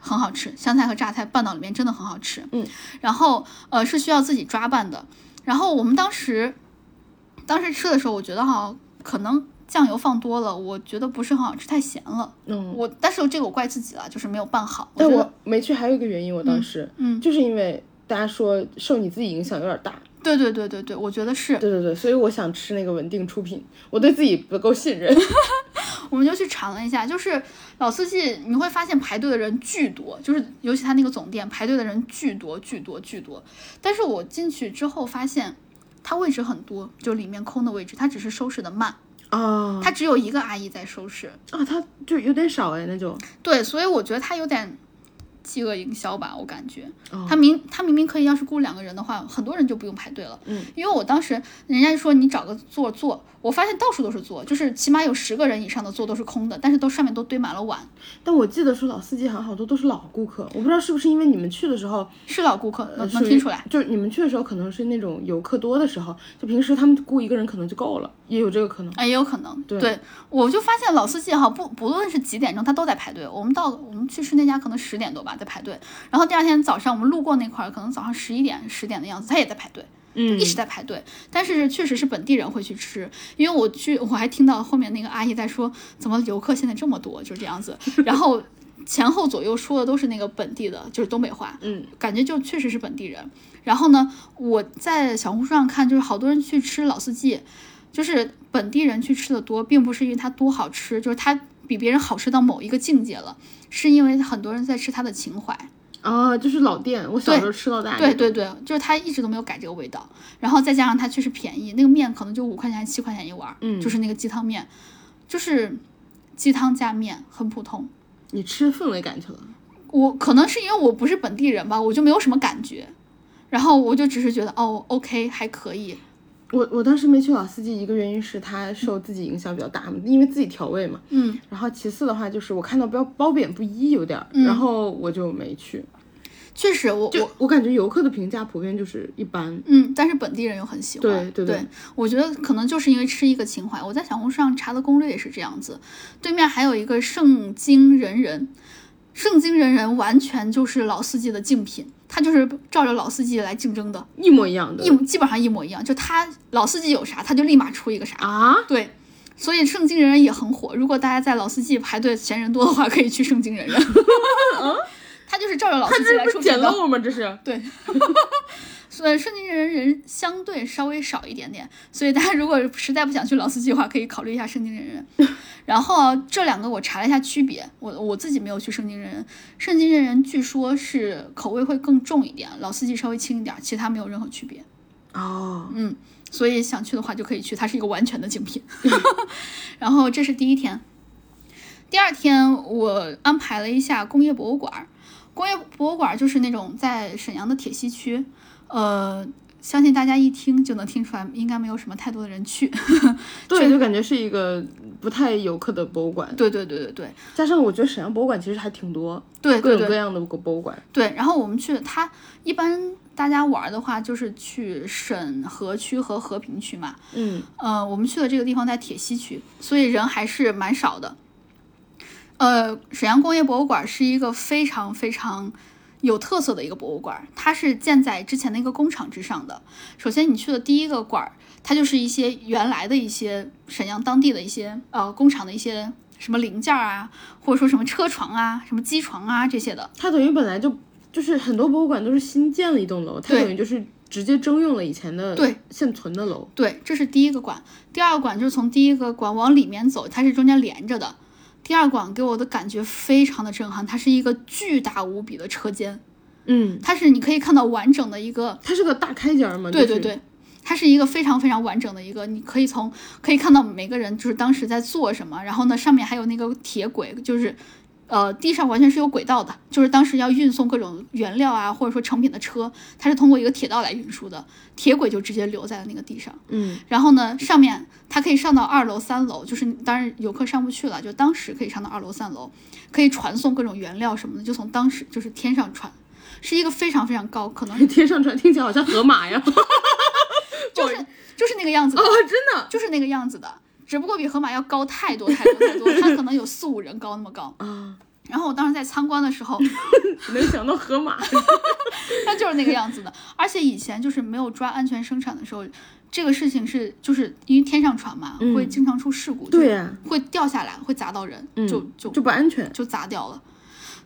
很好吃，香菜和榨菜拌到里面真的很好吃。嗯，然后呃是需要自己抓拌的。然后我们当时当时吃的时候，我觉得哈可能酱油放多了，我觉得不是很好吃，太咸了。嗯，我但是这个我怪自己了，就是没有拌好。但我没去还有一个原因，我当时嗯，就是因为大家说受你自己影响有点大。对对对对对，我觉得是。对对对，所以我想吃那个稳定出品，我对自己不够信任。我们就去尝了一下，就是老四季，你会发现排队的人巨多，就是尤其他那个总店排队的人巨多巨多巨多。但是我进去之后发现，它位置很多，就里面空的位置，它只是收拾的慢，啊它只有一个阿姨在收拾。啊，他就有点少哎，那就对，所以我觉得他有点饥饿营销吧，我感觉。哦他明他明明可以，要是雇两个人的话，很多人就不用排队了。嗯，因为我当时人家说你找个座坐，我发现到处都是座，就是起码有十个人以上的座都是空的，但是都上面都堆满了碗，但我记得说老司机好像好多都是老顾客，我不知道是不是因为你们去的时候是老顾客，能能听出来。就是你们去的时候可能是那种游客多的时候，就平时他们雇一个人可能就够了，也有这个可能。哎，也有可能。对我就发现老司机哈，不不论是几点钟，他都在排队。我们到我们去吃那家可能十点多吧，在排队。然后第二天早上我们路过那块儿，可能早上十一点、十点的样子，他也在排队。嗯一直在排队，但是确实是本地人会去吃，因为我去我还听到后面那个阿姨在说，怎么游客现在这么多，就是这样子，然后前后左右说的都是那个本地的，就是东北话，嗯，感觉就确实是本地人。然后呢，我在小红书上看，就是好多人去吃老四季，就是本地人去吃的多，并不是因为它多好吃，就是它比别人好吃到某一个境界了，是因为很多人在吃它的情怀。啊，就是老店，我小时候吃到大。对对对，就是它一直都没有改这个味道，然后再加上它确实便宜，那个面可能就五块钱、七块钱一碗儿，嗯就是那个鸡汤面，就是鸡汤加面，很普通。你吃氛围感去了。我可能是因为我不是本地人吧，我就没有什么感觉，然后我就只是觉得哦，OK 还可以，我我当时没去老司机，一个原因是它受自己影响比较大嘛，因为自己调味嘛。嗯，然后其次的话就是我看到标褒贬不一有点儿，然后我就没去。确实我我我感觉游客的评价普遍就是一般。嗯，但是本地人又很喜欢。对对对我觉得可能就是因为吃一个情怀。我在小红书上查的攻略也是这样子。对面还有一个圣经人人，盛京人人完全就是老司机的竞品，他就是照着老司机来竞争的，一模一样的一基本上一模一样。就他老司机有啥，他就立马出一个啥。啊，对。所以圣经人人也很火，如果大家在老司机排队嫌人多的话，可以去圣经人人。他就是照着老司机来出品的。漏吗？这是。对，所以顺境人人相对稍微少一点点，所以大家如果实在不想去老司机的话，可以考虑一下圣经人人。然后这两个我查了一下区别，我我自己没有去圣经人人，圣经人人据说是口味会更重一点，老司机稍微轻一点，其他没有任何区别。哦，嗯，所以想去的话就可以去，它是一个完全的精品。然后这是第一天，第二天我安排了一下工业博物馆。工业博物馆就是那种在沈阳的铁西区，呃，相信大家一听就能听出来，应该没有什么太多的人去。对，就感觉是一个不太游客的博物馆。对对对对对加上我觉得沈阳博物馆其实还挺多，对各种各样的博物馆。对。然后我们去它一般大家玩的话，就是去沈河区和和平区嘛。嗯，呃，我们去的这个地方在铁西区，所以人还是蛮少的。呃，沈阳工业博物馆是一个非常非常有特色的一个博物馆，它是建在之前的一个工厂之上的。首先，你去的第一个馆儿，它就是一些原来的一些沈阳当地的一些呃工厂的一些什么零件儿啊，或者说什么车床啊、什么机床啊这些的。它等于本来就就是很多博物馆都是新建了一栋楼，它等于就是直接征用了以前的对现存的楼。对，这是第一个馆。第二个馆就是从第一个馆往里面走，它是中间连着的。第二馆给我的感觉非常的震撼，它是一个巨大无比的车间，嗯，它是你可以看到完整的一个，它是个大开间儿嘛。对对，对，它是一个非常非常完整的一个，你可以从可以看到每个人就是当时在做什么，然后呢上面还有那个铁轨，就是。呃，地上完全是有轨道的，就是当时要运送各种原料啊，或者说成品的车，它是通过一个铁道来运输的，铁轨就直接留在了那个地上。嗯，然后呢，上面它可以上到二楼、三楼，就是当然游客上不去了，就当时可以上到二楼、三楼，可以传送各种原料什么的，就从当时就是天上传，是一个非常非常高，可能 天上传听起来好像河马呀。就是就是那个样子的，哦，真的就是那个样子的，只不过比河马要高太多太多太多，它可能有四五人高那么高。啊，然后我当时在参观的时候，能想到河马。它就是那个样子的，而且以前就是没有抓安全生产的时候，这个事情是就是因为天上船嘛，嗯会经常出事故，对呀、会掉下来，会砸到人，嗯就就就不安全。就砸掉了。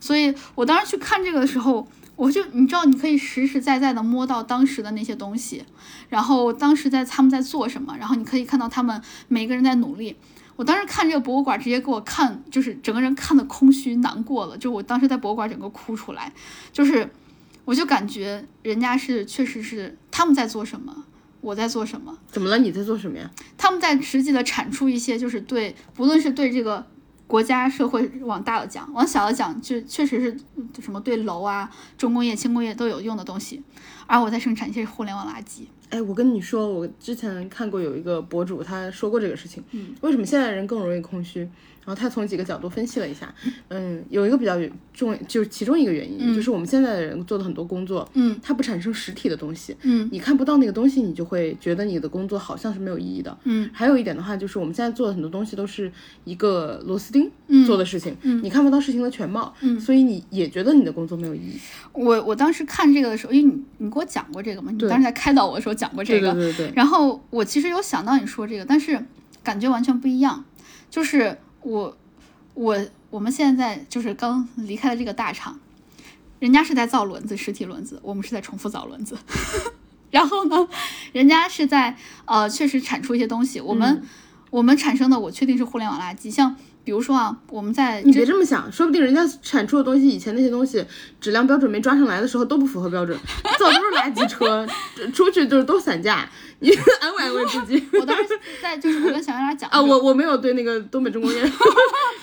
所以我当时去看这个的时候，我就你知道，你可以实实在在的摸到当时的那些东西，然后当时在他们在做什么，然后你可以看到他们每个人在努力。我当时看这个博物馆，直接给我看，就是整个人看的空虚难过了。就我当时在博物馆整个哭出来，就是我就感觉人家是确实是他们在做什么，我在做什么。怎么了？你在做什么呀？他们在实际的产出一些，就是对，不论是对这个国家社会往大了讲，往小了讲，就确实是嗯什么对楼啊、重工业、轻工业都有用的东西，而我在生产一些互联网垃圾。哎，我跟你说，我之前看过有一个博主，他说过这个事情。嗯，为什么现在人更容易空虚？然后他从几个角度分析了一下。嗯，有一个比较重，就是其中一个原因，就是我们现在的人做的很多工作，嗯，它不产生实体的东西，嗯，你看不到那个东西，你就会觉得你的工作好像是没有意义的。嗯，还有一点的话，就是我们现在做的很多东西都是一个螺丝钉嗯做的事情，嗯你看不到事情的全貌，嗯所以你也觉得你的工作没有意义。我我当时看这个的时候，因为你你给我讲过这个嘛，你当时在开导我的时候讲过这对个，对对对，然后我其实有想到你说这个，但是感觉完全不一样。就是我我我们现在就是刚离开了这个大厂，人家是在造轮子，实体轮子，我们是在重复造轮子。然后呢，人家是在呃确实产出一些东西，我们、嗯我们产生的我确定是互联网垃圾，像比如说啊，我们在你别这么想，说不定人家产出的东西，以前那些东西质量标准没抓上来的时候都不符合标准，造都是垃圾车，出去就是都散架。你 安慰安慰自己我当时在就是我跟小圆脸讲啊！我我没有对那个东北重工业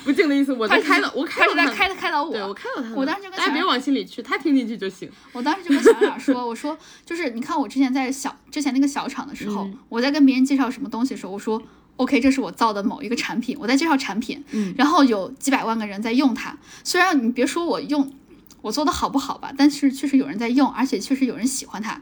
不敬的意思，我在开导，我开导他开开导我，对我开导他，我当时就跟小大家别往心里去，他听进去就行。我当时就跟小冉说：“我说，就是你看我之前在小之前那个小厂的时候，嗯我在跟别人介绍什么东西的时候，我说 OK，这是我造的某一个产品，我在介绍产品，嗯然后有几百万个人在用它。虽然你别说我用我做的好不好吧，但是确实有人在用，而且确实有人喜欢它。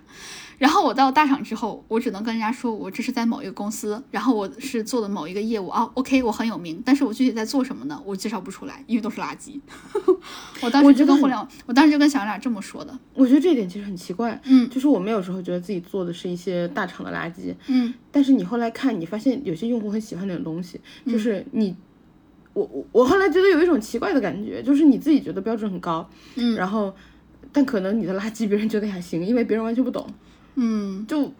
然后我到大厂之后，我只能跟人家说，我这是在某一个公司，然后我是做的某一个业务啊，OK，我很有名，但是我具体在做什么呢？我介绍不出来，因为都是垃圾。我当时就跟互联网，我当时就跟小冉这么说的，我觉得这一点其实很奇怪，嗯就是我们有时候觉得自己做的是一些大厂的垃圾，嗯但是你后来看，你发现有些用户很喜欢那种东西，嗯就是你，我我我后来觉得有一种奇怪的感觉，就是你自己觉得标准很高，嗯然后，但可能你的垃圾别人觉得还行，因为别人完全不懂，嗯。就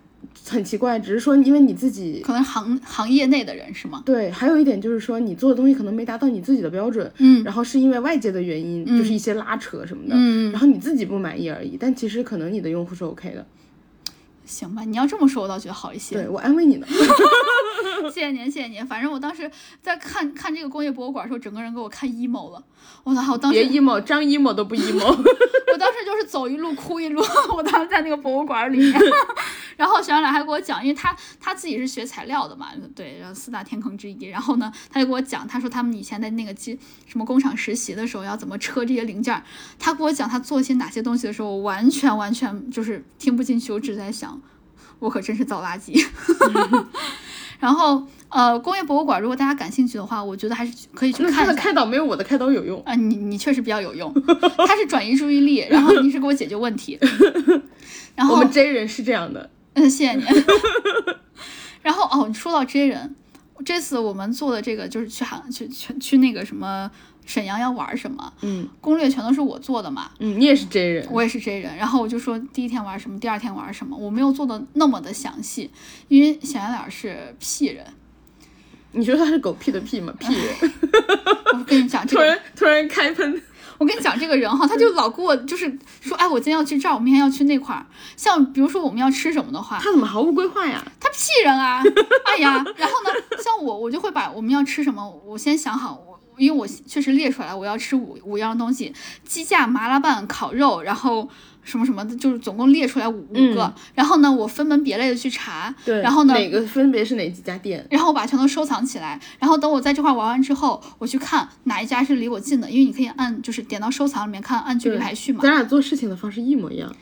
很奇怪。只是说因为你自己可能行行业内的人是吗？对，还有一点就是说你做的东西可能没达到你自己的标准，嗯然后是因为外界的原因，就是一些拉扯什么的，嗯然后你自己不满意而已。但其实可能你的用户是 OK 的，行吧，你要这么说，我倒觉得好一些。对我安慰你呢。谢谢您，谢谢您。反正我当时在看看这个工业博物馆的时候，整个人给我看 emo 了。我操！我当时别 emo，张 emo 都不 emo。我当时就是走一路哭一路。我当时在那个博物馆里面，然后小冉还给我讲，因为他他自己是学材料的嘛，对，然后四大天坑之一。然后呢，他就给我讲，他说他们以前在那个机什么工厂实习的时候要怎么车这些零件儿。他给我讲他做些哪些东西的时候，我完全完全就是听不进去，我只在想，我可真是造垃圾。然后呃，工业博物馆如果大家感兴趣的话，我觉得还是可以去看一下。的开导没有我的开导有用。啊，你你确实比较有用，他是转移注意力，然后你是给我解决问题，然后我们 J 人是这样的，嗯，谢谢你。然后哦，说到 J 人，这次我们做的这个就是去韩去去去那个什么沈阳要玩什么，嗯。攻略全都是我做的嘛，嗯，你也是 J 人，我也是 J 人，然后我就说第一天玩什么，第二天玩什么，我没有做的那么的详细，因为小圆脸是 P 人，你说他是狗屁的屁吗？屁人，我跟你讲这突个然突然开喷，我跟你讲，这个人哈，他就老给我就是说，哎，我今天要去这儿，我明天要去那块儿。像比如说我们要吃什么的话，他怎么毫无规划呀？他屁人啊，哎呀，然后呢，像我，我就会把我们要吃什么，我先想好，我因为我确实列出来，我要吃五五样东西，鸡架、麻辣拌、烤肉，然后。什么什么的，就是总共列出来五五个，嗯然后呢，我分门别类的去查，对，然后呢，哪个分别是哪几家店？然后我把全都收藏起来，然后等我在这块玩完之后，我去看哪一家是离我近的，因为你可以按就是点到收藏里面看按距离排序嘛。咱俩做事情的方式一模一样。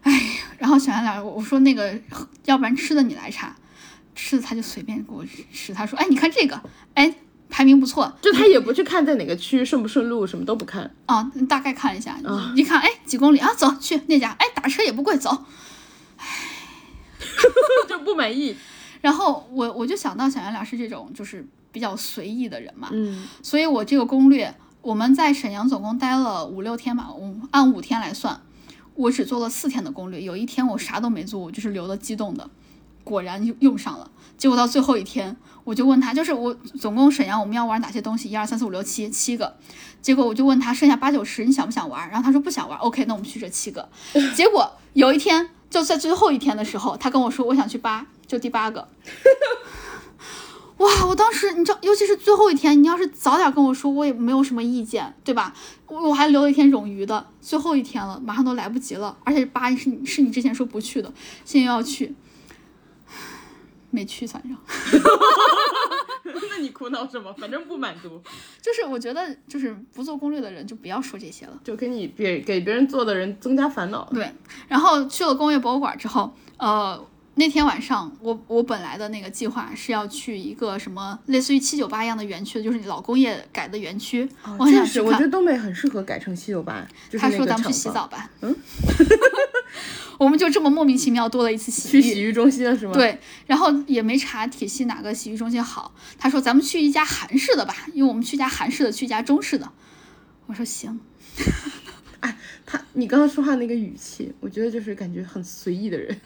哎然后小圆脸，我我说那个，要不然吃的你来查，吃的他就随便给我吃。他说，哎，你看这个，哎，排名不错就他也不去看在哪个区顺不顺路，什么都不看。啊，大概看一下，啊一看，哎，几公里啊，走去那家，哎，打车也不贵，走。就不满意，然后我我就想到小杨俩是这种就是比较随意的人嘛，嗯所以我这个攻略，我们在沈阳总共待了五六天吧，我按五天来算，我只做了四天的攻略，有一天我啥都没做，我就是留的激动的，果然用用上了。结果到最后一天，我就问他，就是我总共沈阳我们要玩哪些东西，一二三四五六七七个，结果我就问他剩下八九十你想不想玩？然后他说不想玩，OK，那我们去这七个。结果有一天就在最后一天的时候，他跟我说我想去八，就第八个。哇！我当时你知道，尤其是最后一天，你要是早点跟我说，我也没有什么意见，对吧？我我还留了一天冗余的，最后一天了，马上都来不及了，而且八是你是你之前说不去的，现在又要去，没去，反正 那你苦恼什么？反正不满足，就是我觉得就是不做攻略的人就不要说这些了。就给你别给别人做的人增加烦恼。对，然后去了工业博物馆之后，呃，那天晚上我我本来的那个计划是要去一个什么类似于七九八一样的园区，就是老工业改的园区，我想去看。我觉得东北很适合改成七九八，他说咱们去洗澡吧，嗯，我们就这么莫名其妙多了一次洗浴。去洗浴中心了是吗？，对，然后也没查体系哪个洗浴中心好。他说咱们去一家韩式的吧，因为我们去一家韩式的，去一家中式的。我说行，哎他你刚刚说话那个语气，我觉得就是感觉很随意的人。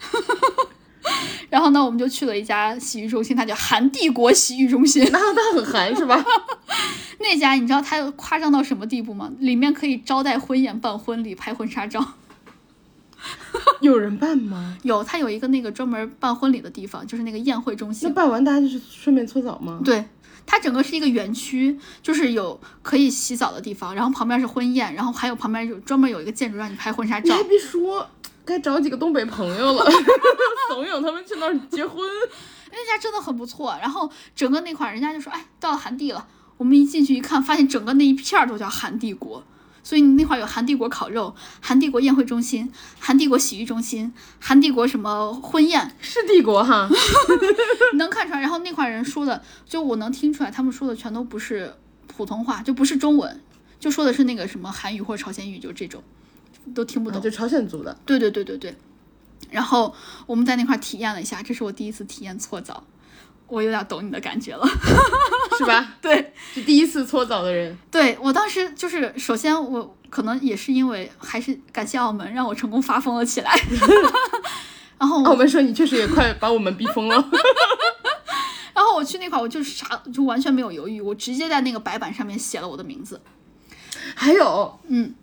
然后呢，我们就去了一家洗浴中心，它叫韩帝国洗浴中心。那那很韩是吧？那家你知道它夸张到什么地步吗？里面可以招待婚宴、办婚礼、拍婚纱照。有人办吗？有，它有一个那个专门办婚礼的地方，就是那个宴会中心那心。办完大家就是顺便搓澡吗？对，它整个是一个园区，就是有可以洗澡的地方，然后旁边是婚宴，然后还有旁边有专门有一个建筑让你拍婚纱照你还。别说，该找几个东北朋友了，怂恿他们去那儿结婚。那家真的很不错。然后整个那块儿，人家就说，哎，到了韩地了。我们一进去一看，发现整个那一片儿都叫韩帝国。所以你那块儿有韩帝国烤肉、韩帝国宴会中心、韩帝国洗浴中心、韩帝国什么婚宴，是帝国哈，你 能看出来。然后那块人说的，就我能听出来，他们说的全都不是普通话，就不是中文，就说的是那个什么韩语或者朝鲜语，就这种，都听不懂。就朝鲜族的。对对对对对。然后我们在那块儿体验了一下，这是我第一次体验搓澡，我有点懂你的感觉了。是吧？对，是第一次搓澡的人，对我当时就是，首先我可能也是因为还是感谢澳门，让我成功发疯了起来。然后我，澳门说你确实也快把我们逼疯了。然后我去那块儿，我就啥就完全没有犹豫，我直接在那个白板上面写了我的名字。还有嗯，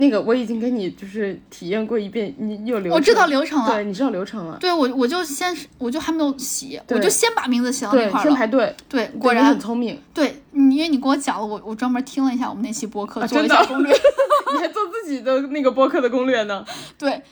那个我已经给你就是体验过一遍，你你有流程，我知道流程了对，你知道流程了。对我我就先我就还没有洗，我就先把名字写到那，块儿了。先排队，对，果然很聪明，对，你因为你跟我讲了，我我专门听了一下我们那期播客，做了一下攻略。你还做自己的那个播客的攻略呢。对，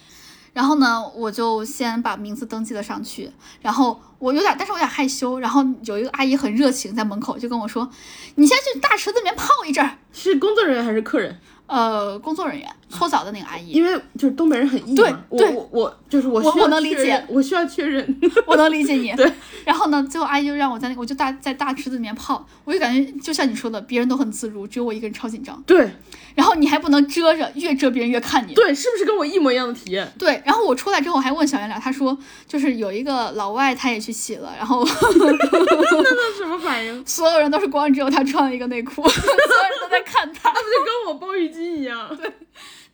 然后呢，我就先把名字登记了上去，然后我有点，但是我有点害羞。然后有一个阿姨很热情，在门口就跟我说：“你先去大池子里面泡一阵儿。是工作人员还是客人？”呃，工作人员。搓澡的那个阿姨，因为就是东北人很硬对，我对我我就是我我能理解我需要确认。我能理解你。对。然后呢，最后阿姨就让我在那个，我就大在大池子里面泡，我就感觉就像你说的，别人都很自如，只有我一个人超紧张。对然后你还不能遮着，越遮别人越看你。对，是不是跟我一模一样的体验？对，然后我出来之后我还问小圆脸，他说就是有一个老外他也去洗了，然后 那什么反应？所有人都是光，只有他穿了一个内裤，所有人都在看他。那不就跟我包浴巾一样？对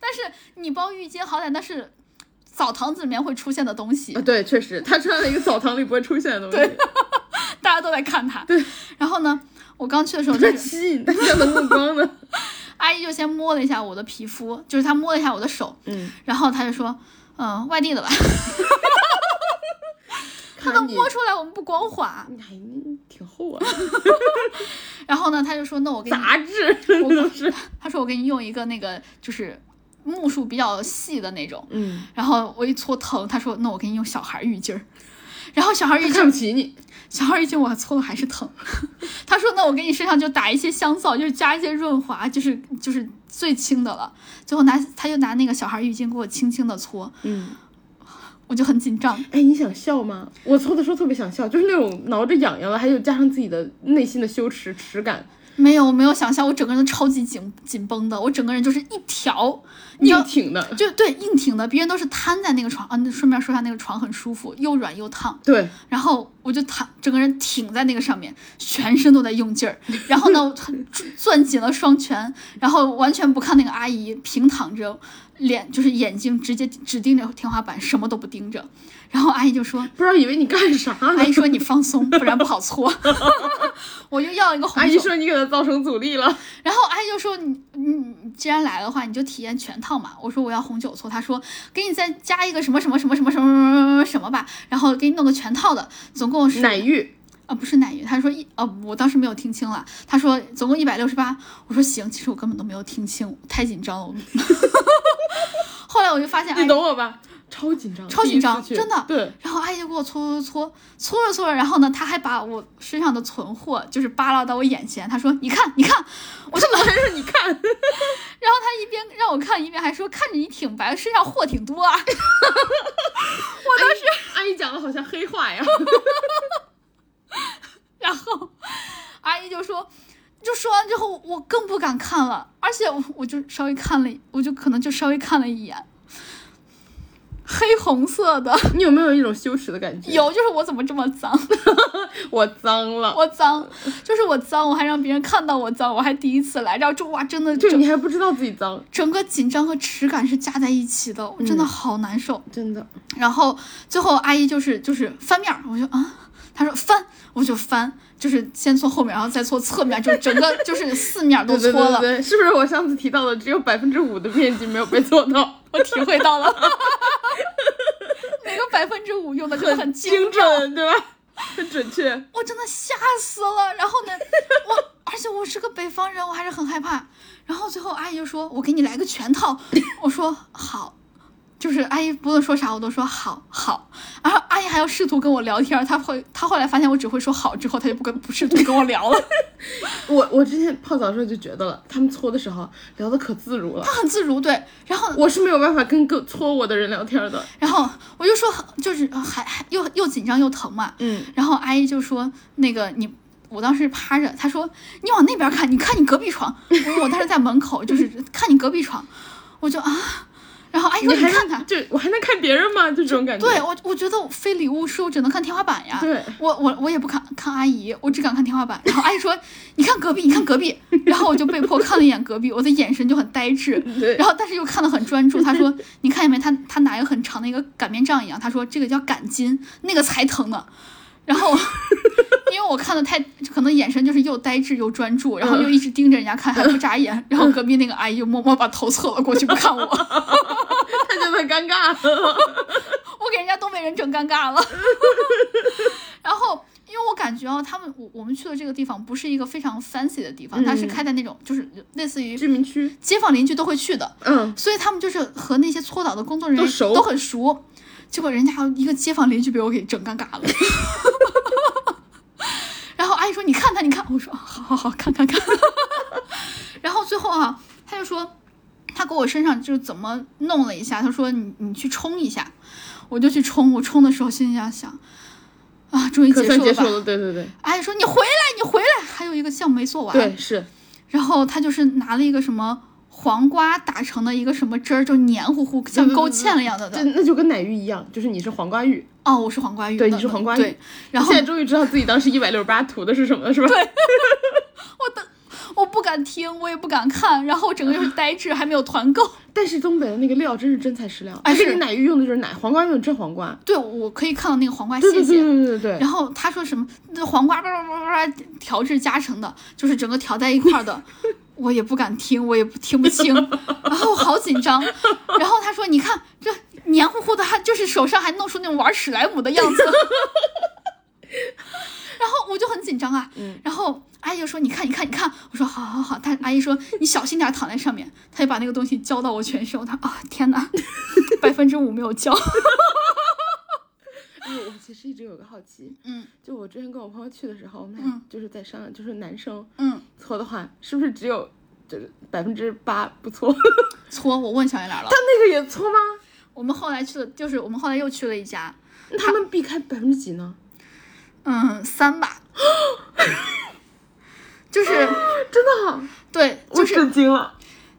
但是你包浴巾，好歹那是澡堂子里面会出现的东西啊，，对，确实，他穿了一个澡堂里不会出现的东西，大家都在看他。对，然后呢，我刚去的时候，就在是吸引大家的目光呢。阿姨就先摸了一下我的皮肤，就是她摸了一下我的手，嗯，然后她就说，嗯，外地的吧，她看你能摸出来我们不光滑。你还挺厚啊，然后呢，她就说，那我给你，杂志我都是。她说我给你用一个那个就是目数比较细的那种。嗯，然后我一搓疼，他说那我给你用小孩浴巾儿。然后小孩浴巾看不起你。小孩浴巾我搓了还是疼，他说那我给你身上就打一些香皂，就是加一些润滑，就是就是最轻的了。最后拿他就拿那个小孩浴巾给我轻轻的搓，嗯，我就很紧张。哎，你想笑吗？我搓的时候特别想笑，就是那种挠着痒痒了，还有加上自己的内心的羞耻耻感，没有没有想象，我整个人都超级紧紧绷的，我整个人就是一条，硬挺的，就对硬挺的，别人都是瘫在那个床啊。那顺便说一下，那个床很舒服，又软又烫。对，然后我就躺，整个人挺在那个上面，全身都在用劲儿。然后呢，我攥紧了双拳，然后完全不看那个阿姨，平躺着，脸就是眼睛直接只盯着天花板，什么都不盯着。然后阿姨就说：“不知道以为你干啥。”阿姨说：“你放松，不然不好搓。” 我就要一个红。阿姨说：“你给他造成阻力了。”然后阿姨就说：“你你你既然来的话，你就体验全套嘛。”我说：“我要红酒搓。”她说：“给你再加一个什么什么什么什么什么什么什么吧。”然后给你弄个全套的，总共是奶浴啊，不是奶浴。他说：“一啊，我当时没有听清了。”他说：“总共一百六十八。”我说：“行。”其实我根本都没有听清，太紧张了。我我 后来我就发现，你姨，懂我吧？超紧张，超紧张真的对，然后阿姨就给我搓搓搓搓着搓着，然后呢，她还把我身上的存货就是扒拉到我眼前，她说你看你看，我说老师你看，然后她一边让我看，一边还说看着你挺白，身上货挺多啊。我当时阿姨讲的好像黑话呀。然后阿姨就说，就说完之后，我更不敢看了，而且我我就稍微看了，我就可能就稍微看了一眼，黑红色的，你有没有一种羞耻的感觉？，有就是我怎么这么脏？我脏了。我脏，就是我脏，我还让别人看到我脏，我还第一次来，然后就哇，真的就你还不知道自己脏，整个紧张和耻感是加在一起的，我真的好难受。真的。然后最后阿姨就是就是翻面，我就啊，她说翻，我就翻，就是先搓后面，然后再搓侧面，就整个就是四面都搓了。对对，是不是我上次提到的只有百分之五的面积没有被做到？我体会到了，那个百分之五用的就很精精，准，对吧？很准确。我真的吓死了。然后呢，我而且我是个北方人，我还是很害怕。然后最后阿姨就说：“我给你来个全套。”我说好。就是阿姨不论说啥我都说好好，然后阿姨还要试图跟我聊天，她会她后来发现我只会说好之后，她就不跟不试图跟我聊了，我我之前泡澡的时候就觉得了，他们搓的时候聊的可自如了。她很自如对，然后我是没有办法跟个搓我的人聊天的。然后我就说就是还还又又紧张又疼嘛，嗯，然后阿姨就说：“那个你，我当时趴着，她说你往那边看，你看你隔壁床。我我当时在门口，就是看你隔壁床，我就啊，然后阿姨说你还看看，就我还能看别人吗？就这种感觉。对我我觉得我非礼勿视，我只能看天花板呀。对我我我也不看看阿姨，我只敢看天花板。然后阿姨说你看隔壁，你看隔壁，然后我就被迫看了一眼隔壁，我的眼神就很呆滞。对然后但是又看得很专注。她说你看见没？她她拿一个很长的一个擀面杖一样，她说这个叫擀筋，那个才疼呢。然后，因为我看的太，可能眼神就是又呆滞又专注，然后又一直盯着人家看，还不眨眼。然后隔壁那个阿姨就默默把头侧了过去，不看我。他就很尴尬了。我给人家东北人整尴尬了。然后，因为我感觉啊，他们我我们去的这个地方不是一个非常 fancy 的地方，它是嗯开在那种就是类似于居民区，街坊邻居都会去的，嗯，所以他们就是和那些搓澡的工作人员都熟很熟。结果人家一个街坊邻居被我给整尴尬了。然后阿姨说：“你看他，你看。”我说：“好好好，看看看。” 然后最后啊，他就说，他给我身上就怎么弄了一下，他说：“你你去冲一下。”我就去冲，我冲的时候心里想想，啊，终于结束了吧？结束了，对对对阿姨说：“你回来，你回来。”还有一个项目没做完。对是，然后他就是拿了一个什么黄瓜打成的一个什么汁儿，就黏糊糊，像勾芡了一样的这的。那就跟奶浴一样，就是你是黄瓜浴。哦，我是黄瓜浴。对你是黄瓜浴对，然后现在终于知道自己当时一百六十八涂的是什么了，是吧？对，我的我不敢听，我也不敢看，然后整个就是呆滞，还没有团购。但是东北的那个料真是真材实料，而且你奶浴用的就是奶，黄瓜用的真黄瓜。对，我可以看到那个黄瓜对对对屑屑。对对对然后他说什么那黄瓜叭叭叭叭叭调制加成的，就是整个调在一块儿的，我也不敢听，我也不听不清，然后好紧张。然后他说：“你看这黏糊糊的，还就是手上还弄出那种玩史莱姆的样子。”然后我就很紧张啊，嗯然后阿姨就说：“你看，你看，你看。”我说：“好好好。”她阿姨说：“你小心点躺在上面。”她就把那个东西浇到我全身，我她啊天哪，百分之五没有浇。哎，我其实一直有个好奇，嗯就我之前跟我朋友去的时候，我们俩嗯就是在商量，就是男生嗯，搓的话，是不是只有就是百分之八不搓？搓，我问小圆脸了他。那个也搓吗？我们后来去了，就是我们后来又去了一家，那他们避开百分之几呢？嗯，三吧，就是真的啊，对，我就是震惊了。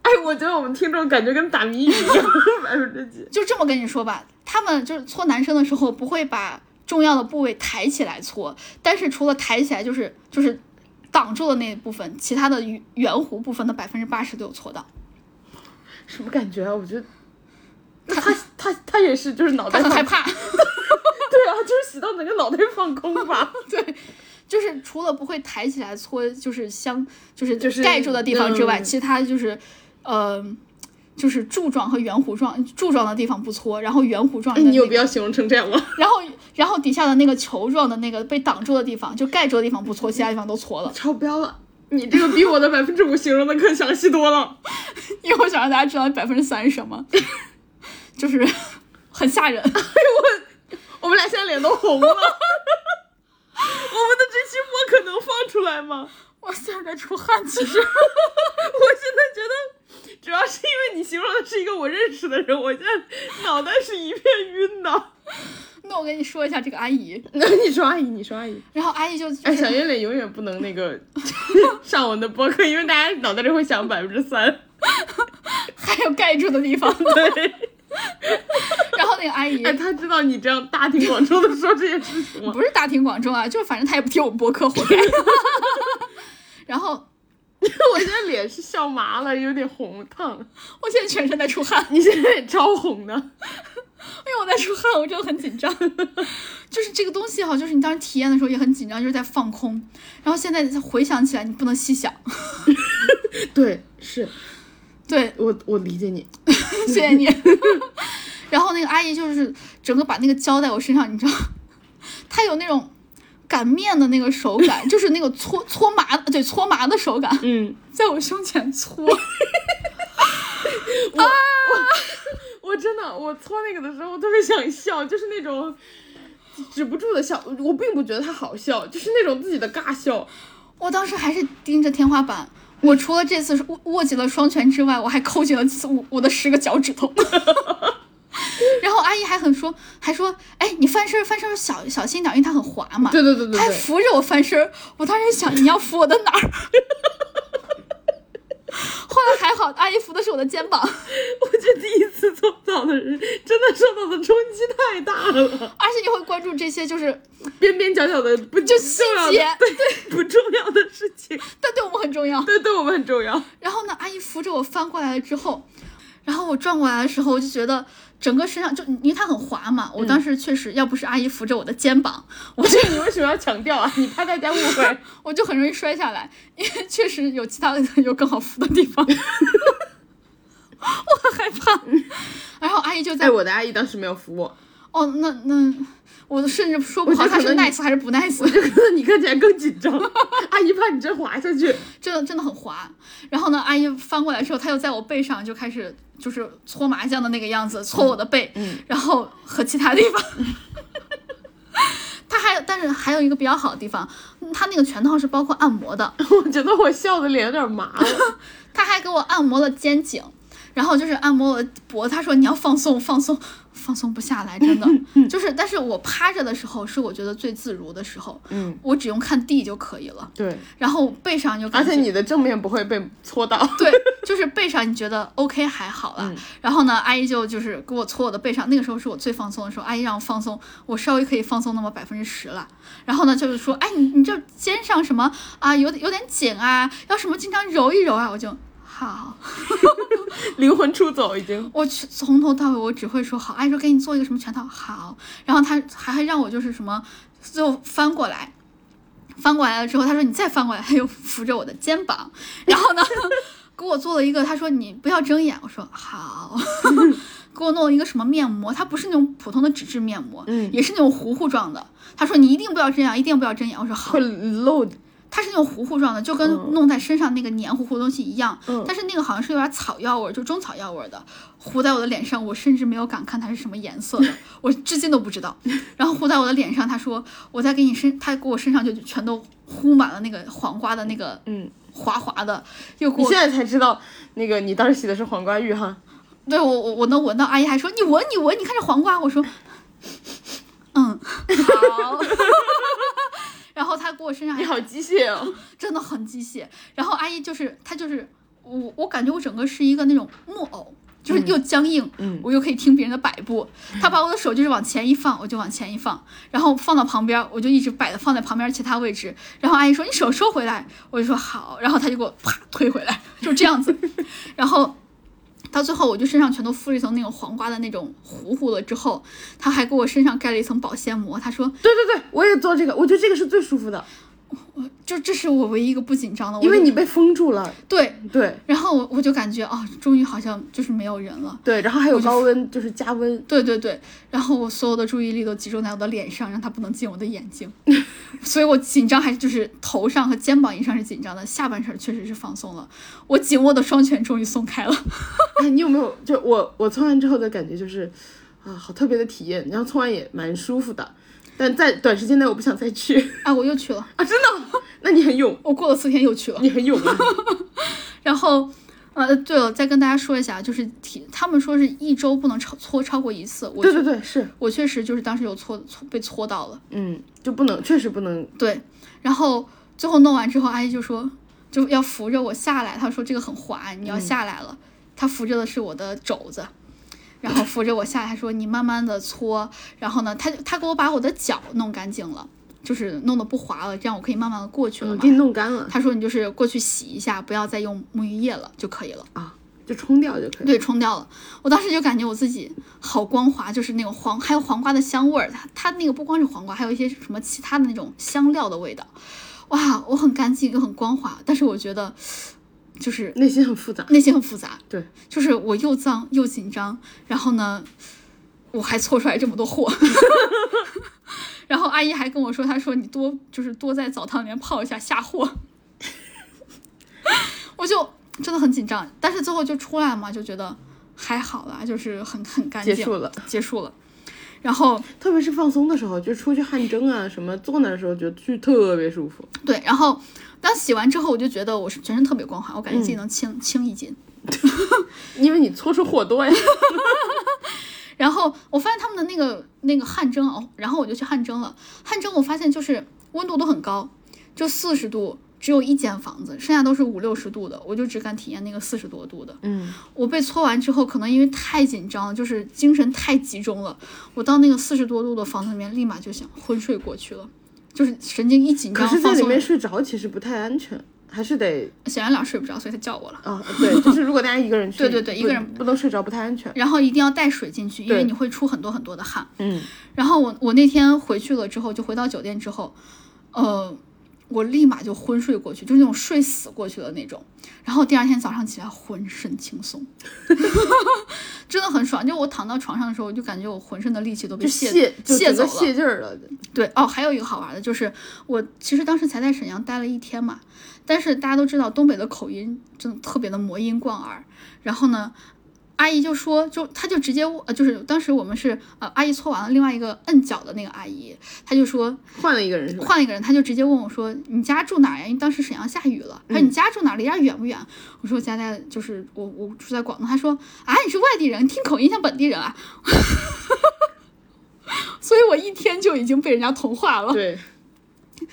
哎，我觉得我们听众感觉跟打谜语一样，百分之几？就这么跟你说吧，他们就是搓男生的时候不会把重要的部位抬起来搓，但是除了抬起来，就是就是挡住的那一部分，其他的圆圆弧部分的百分之八十都有搓到。什么感觉啊？我觉得他他他也是，就是脑袋很害怕，对啊，就是洗到整个脑袋放空吧。对，就是除了不会抬起来搓，就是相就是就是盖住的地方之外，嗯其他就是呃。就是柱状和圆弧状，柱状的地方不搓，然后圆弧状的、那你有必要形容成这样吗？然后然后底下的那个球状的那个被挡住的地方，就盖住的地方不搓，其他地方都搓了。超标了！你这个比我的百分之五形容的更详细多了。因为我想让大家知道百分之三是什么，就是很吓人。我我们俩现在脸都红了。我们的这期播可能放出来吗？我现在在出汗，其实我现在觉得，主要是因为你形容的是一个我认识的人，我现在脑袋是一片晕的。那我跟你说一下这个阿姨，那你说阿姨，你说阿姨，然后阿姨就小是圆脸永远不能那个 上我们的播客，因为大家脑袋里会想百分之三。还有盖住的地方，对，然后那个阿姨哎，他知道你这样大庭广众的说这些事情吗？不是大庭广众啊，就反正她也不听我们播客，活该。然后 我现在脸是笑麻了，有点红烫。我现在全身在出汗，你现在也超红的。因为我在出汗，我真的很紧张。就是这个东西哈，就是你当时体验的时候也很紧张，就是在放空。然后现在回想起来，你不能细想。对，是对，我我理解你。谢谢你。然后那个阿姨就是整个把那个胶在我身上，你知道，她有那种擀面的那个手感，就是那个搓搓麻，对，搓麻的手感，嗯，在我胸前搓。我真的，我搓那个的时候，我特别想笑，就是那种止不住的笑。我并不觉得它好笑，就是那种自己的尬笑。我当时还是盯着天花板。我除了这次握握紧了双拳之外，我还扣紧了我我的十个脚趾头。然后阿姨还很说，还说，哎，你翻身翻身小小心点，因为它很滑嘛。对对对对她还，扶着我翻身儿，我当时想你要扶我的哪儿？后来还好，阿姨扶的是我的肩膀，我这第一次搓澡的人，真的受到的冲击太大了。而且你会关注这些，就是边边角角的不就细节，对不重要的事情，但对我们很重要。对对我们很重要。然后呢，阿姨扶着我翻过来了之后，然后我转过来的时候，我就觉得整个身上就因为它很滑嘛，我当时确实要不是阿姨扶着我的肩膀，我就 你为什么要强调啊？你怕大家误会？我就很容易摔下来，因为确实有其他的有更好扶的地方。我很害怕，然后阿姨就在哎，我的阿姨当时没有扶我，哦，那那我甚至说不好她是 nice 还是不 nice，我就觉得你看起来更紧张。阿姨怕你真滑下去。真的真的很滑。然后呢，阿姨翻过来之后，她又在我背上就开始就是搓麻将的那个样子，搓我的背，嗯然后和其他地方。他还有，但是还有一个比较好的地方，他那个全套是包括按摩的，我觉得我笑的脸有点麻了。她还给我按摩了肩颈，然后就是按摩我的脖子。她说你要放松，放松，放松不下来，真的 就是。但是我趴着的时候是我觉得最自如的时候，嗯，我只用看地就可以了。对，然后背上就而且你的正面不会被搓到。对，就是背上你觉得 OK 还好啦。然后呢，阿姨就就是给我搓我的背上，那个时候是我最放松的时候，阿姨让我放松，我稍微可以放松那么百分之十了。然后呢，就是说，哎，你你这肩上什么啊，有点有点紧啊，要什么经常揉一揉啊，我就好。灵魂出走已经。我去从头到尾我只会说好，阿姨说给你做一个什么全套好，然后他还还让我就是什么最后翻过来。翻过来了之后，他说你再翻过来，他又扶着我的肩膀，然后呢，给我做了一个，他说你不要睁眼，我说好，给我弄了一个什么面膜，它不是那种普通的纸质面膜，嗯也是那种糊糊状的。他说你一定不要这样，一定不要睁眼，我说好会，漏它是那种糊糊状的，就跟嗯弄在身上那个黏糊糊的东西一样，嗯但是那个好像是有点草药味儿，就中草药味儿的，糊在我的脸上，我甚至没有敢看它是什么颜色的，我至今都不知道。然后糊在我的脸上，他说我再给你身，他给我身上就全都糊满了那个黄瓜的那个嗯，滑滑的，又给我你现在才知道那个你当时洗的是黄瓜浴哈。对我我我能闻到，阿姨还说你闻你闻，你看这黄瓜，我说，嗯，好。然后他给我身上还你好机械哦。真的很机械。然后阿姨就是她就是我，我感觉我整个是一个那种木偶，就是又僵硬，嗯我又可以听别人的摆布。她把我的手就是往前一放，我就往前一放，然后放到旁边，我就一直摆的放在旁边其他位置。然后阿姨说你手收回来，我就说好，然后她就给我啪推回来，就这样子。然后到最后我就身上全都敷了一层那种黄瓜的那种糊糊了，之后他还给我身上盖了一层保鲜膜，他说对对对，我也做这个，我觉得这个是最舒服的，就这是我唯一一个不紧张的，因为你被封住了。对。对然后我我就感觉哦，终于好像就是没有人了。对，然后还有高温，就是加温。对对对，然后我所有的注意力都集中在我的脸上，让它不能进我的眼睛，所以我紧张还是就是头上和肩膀以上是紧张的，下半身确实是放松了。我紧握的双拳终于松开了。哎，你有没有就我我搓完之后的感觉就是，啊，好特别的体验。然后搓完也蛮舒服的，但在短时间内我不想再去 啊，我又去了，啊，真的？那你很勇，我过了四天又去了。你很勇啊。然后，呃，对了，再跟大家说一下，就是体他们说是一周不能超搓超过一次，我对对对，是，我确实就是当时有搓搓被搓到了。嗯，就不能，确实不能。对，然后最后弄完之后，阿姨就说就要扶着我下来，她说这个很滑，你要下来了。她扶着的是我的肘子，然后扶着我下来，他说你慢慢的搓，然后呢，他他给我把我的脚弄干净了，就是弄得不滑了，这样我可以慢慢的过去了嗯，嘛。给你弄干了他说你就是过去洗一下，不要再用沐浴液了就可以了。啊，就冲掉就可以。对，冲掉了。我当时就感觉我自己好光滑，就是那种黄，还有黄瓜的香味儿。它它那个不光是黄瓜，还有一些什么其他的那种香料的味道。哇，我很干净又很光滑，但是我觉得就是内心很复杂。内心很复杂，对，就是我又脏又紧张，然后呢，我还搓出来这么多货。然后阿姨还跟我说，她说你多就是多在澡堂里面泡一下下货。我就真的很紧张，但是最后就出来嘛，就觉得还好啦，就是很很干净，结束了，结束了。然后特别是放松的时候，就出去汗蒸啊什么，坐那的时候觉得去特别舒服。对，然后当洗完之后，我就觉得我是全身特别光滑，我感觉自己能轻、轻一斤。因为你搓出货多呀。然后我发现他们的那个那个汗蒸哦，然后我就去汗蒸了。汗蒸我发现就是温度都很高，就四十度，只有一间房子，剩下都是五六十度的，我就只敢体验那个四十多度的。嗯，我被搓完之后，可能因为太紧张，就是精神太集中了，我到那个四十多度的房子里面，立马就想昏睡过去了，就是神经一紧张，可是在里。面睡着其实不太安全，还是得显然老睡不着，所以他叫我了。啊，对，就是如果大家一个人去，对对对一个人不能睡着不太安全。然后一定要带水进去，因为你会出很多很多的汗。嗯，然后我我那天回去了之后，就回到酒店之后，呃，我立马就昏睡过去，就是那种睡死过去的那种。然后第二天早上起来浑身轻松，真的很爽。就我躺到床上的时候，我就感觉我浑身的力气都被就泄泄就整个泄走了。泄劲儿了。对哦，还有一个好玩的就是，我其实当时才在沈阳待了一天嘛，但是大家都知道东北的口音真的特别的魔音贯耳。然后呢，阿姨就说，就她就直接呃，就是当时我们是呃，阿姨搓完了，另外一个摁脚的那个阿姨，她就说换了一个人？换了一个人，她就直接问我说：“你家住哪儿呀？”因为当时沈阳下雨了，她说：“嗯你家住哪儿？离家远不远？”我说：“我家在就是我我住在广东。”她说：“啊，你是外地人，听口音像本地人啊。”所以我一天就已经被人家同化了。对，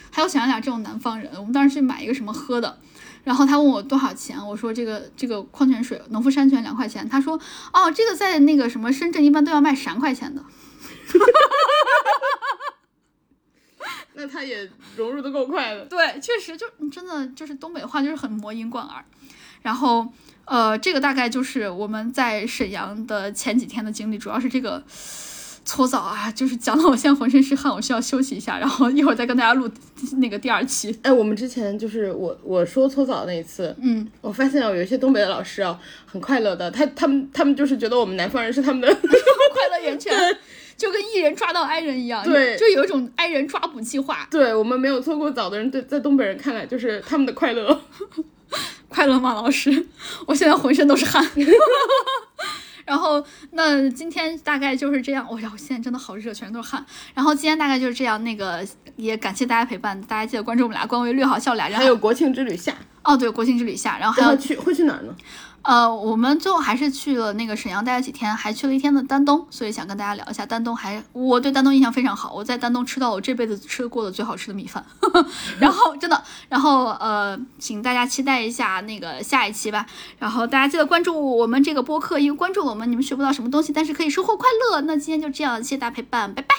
还有小杨俩这种南方人，我们当时去买一个什么喝的，然后他问我多少钱，我说这个这个矿泉水农夫山泉两块钱，他说哦这个在那个什么深圳一般都要卖三块钱的，那他也融入的够快的。对，确实就真的就是东北话就是很魔音贯耳，然后呃这个大概就是我们在沈阳的前几天的经历，主要是这个。搓澡啊，就是讲到我现在浑身是汗，我需要休息一下，然后一会儿再跟大家录那个第二期。哎，我们之前就是我我说搓澡那一次，嗯，我发现哦，有一些东北的老师啊，很快乐的，他他们他们就是觉得我们南方人是他们的，快乐源泉，就跟艺人抓到 i 人一样，对就有一种 i 人抓捕计划。对我们没有搓过澡的人，对在东北人看来就是他们的快乐。快乐吗，老师？我现在浑身都是汗。然后，那今天大概就是这样。我、呀，我现在真的好热，全都是汗。然后今天大概就是这样。那个也感谢大家陪伴，大家记得关注我们俩官微“略好笑俩人”。还有国庆之旅下，哦，对，国庆之旅下，然后还要去会去哪儿呢？呃，我们最后还是去了那个沈阳待了几天，还去了一天的丹东，所以想跟大家聊一下丹东还。我对丹东印象非常好，我在丹东吃到我这辈子吃过的最好吃的米饭，然后真的，然后呃，请大家期待一下那个下一期吧。然后大家记得关注我们这个播客，因为关注我们，你们学不到什么东西，但是可以收获快乐。那今天就这样，谢谢大家陪伴，拜拜。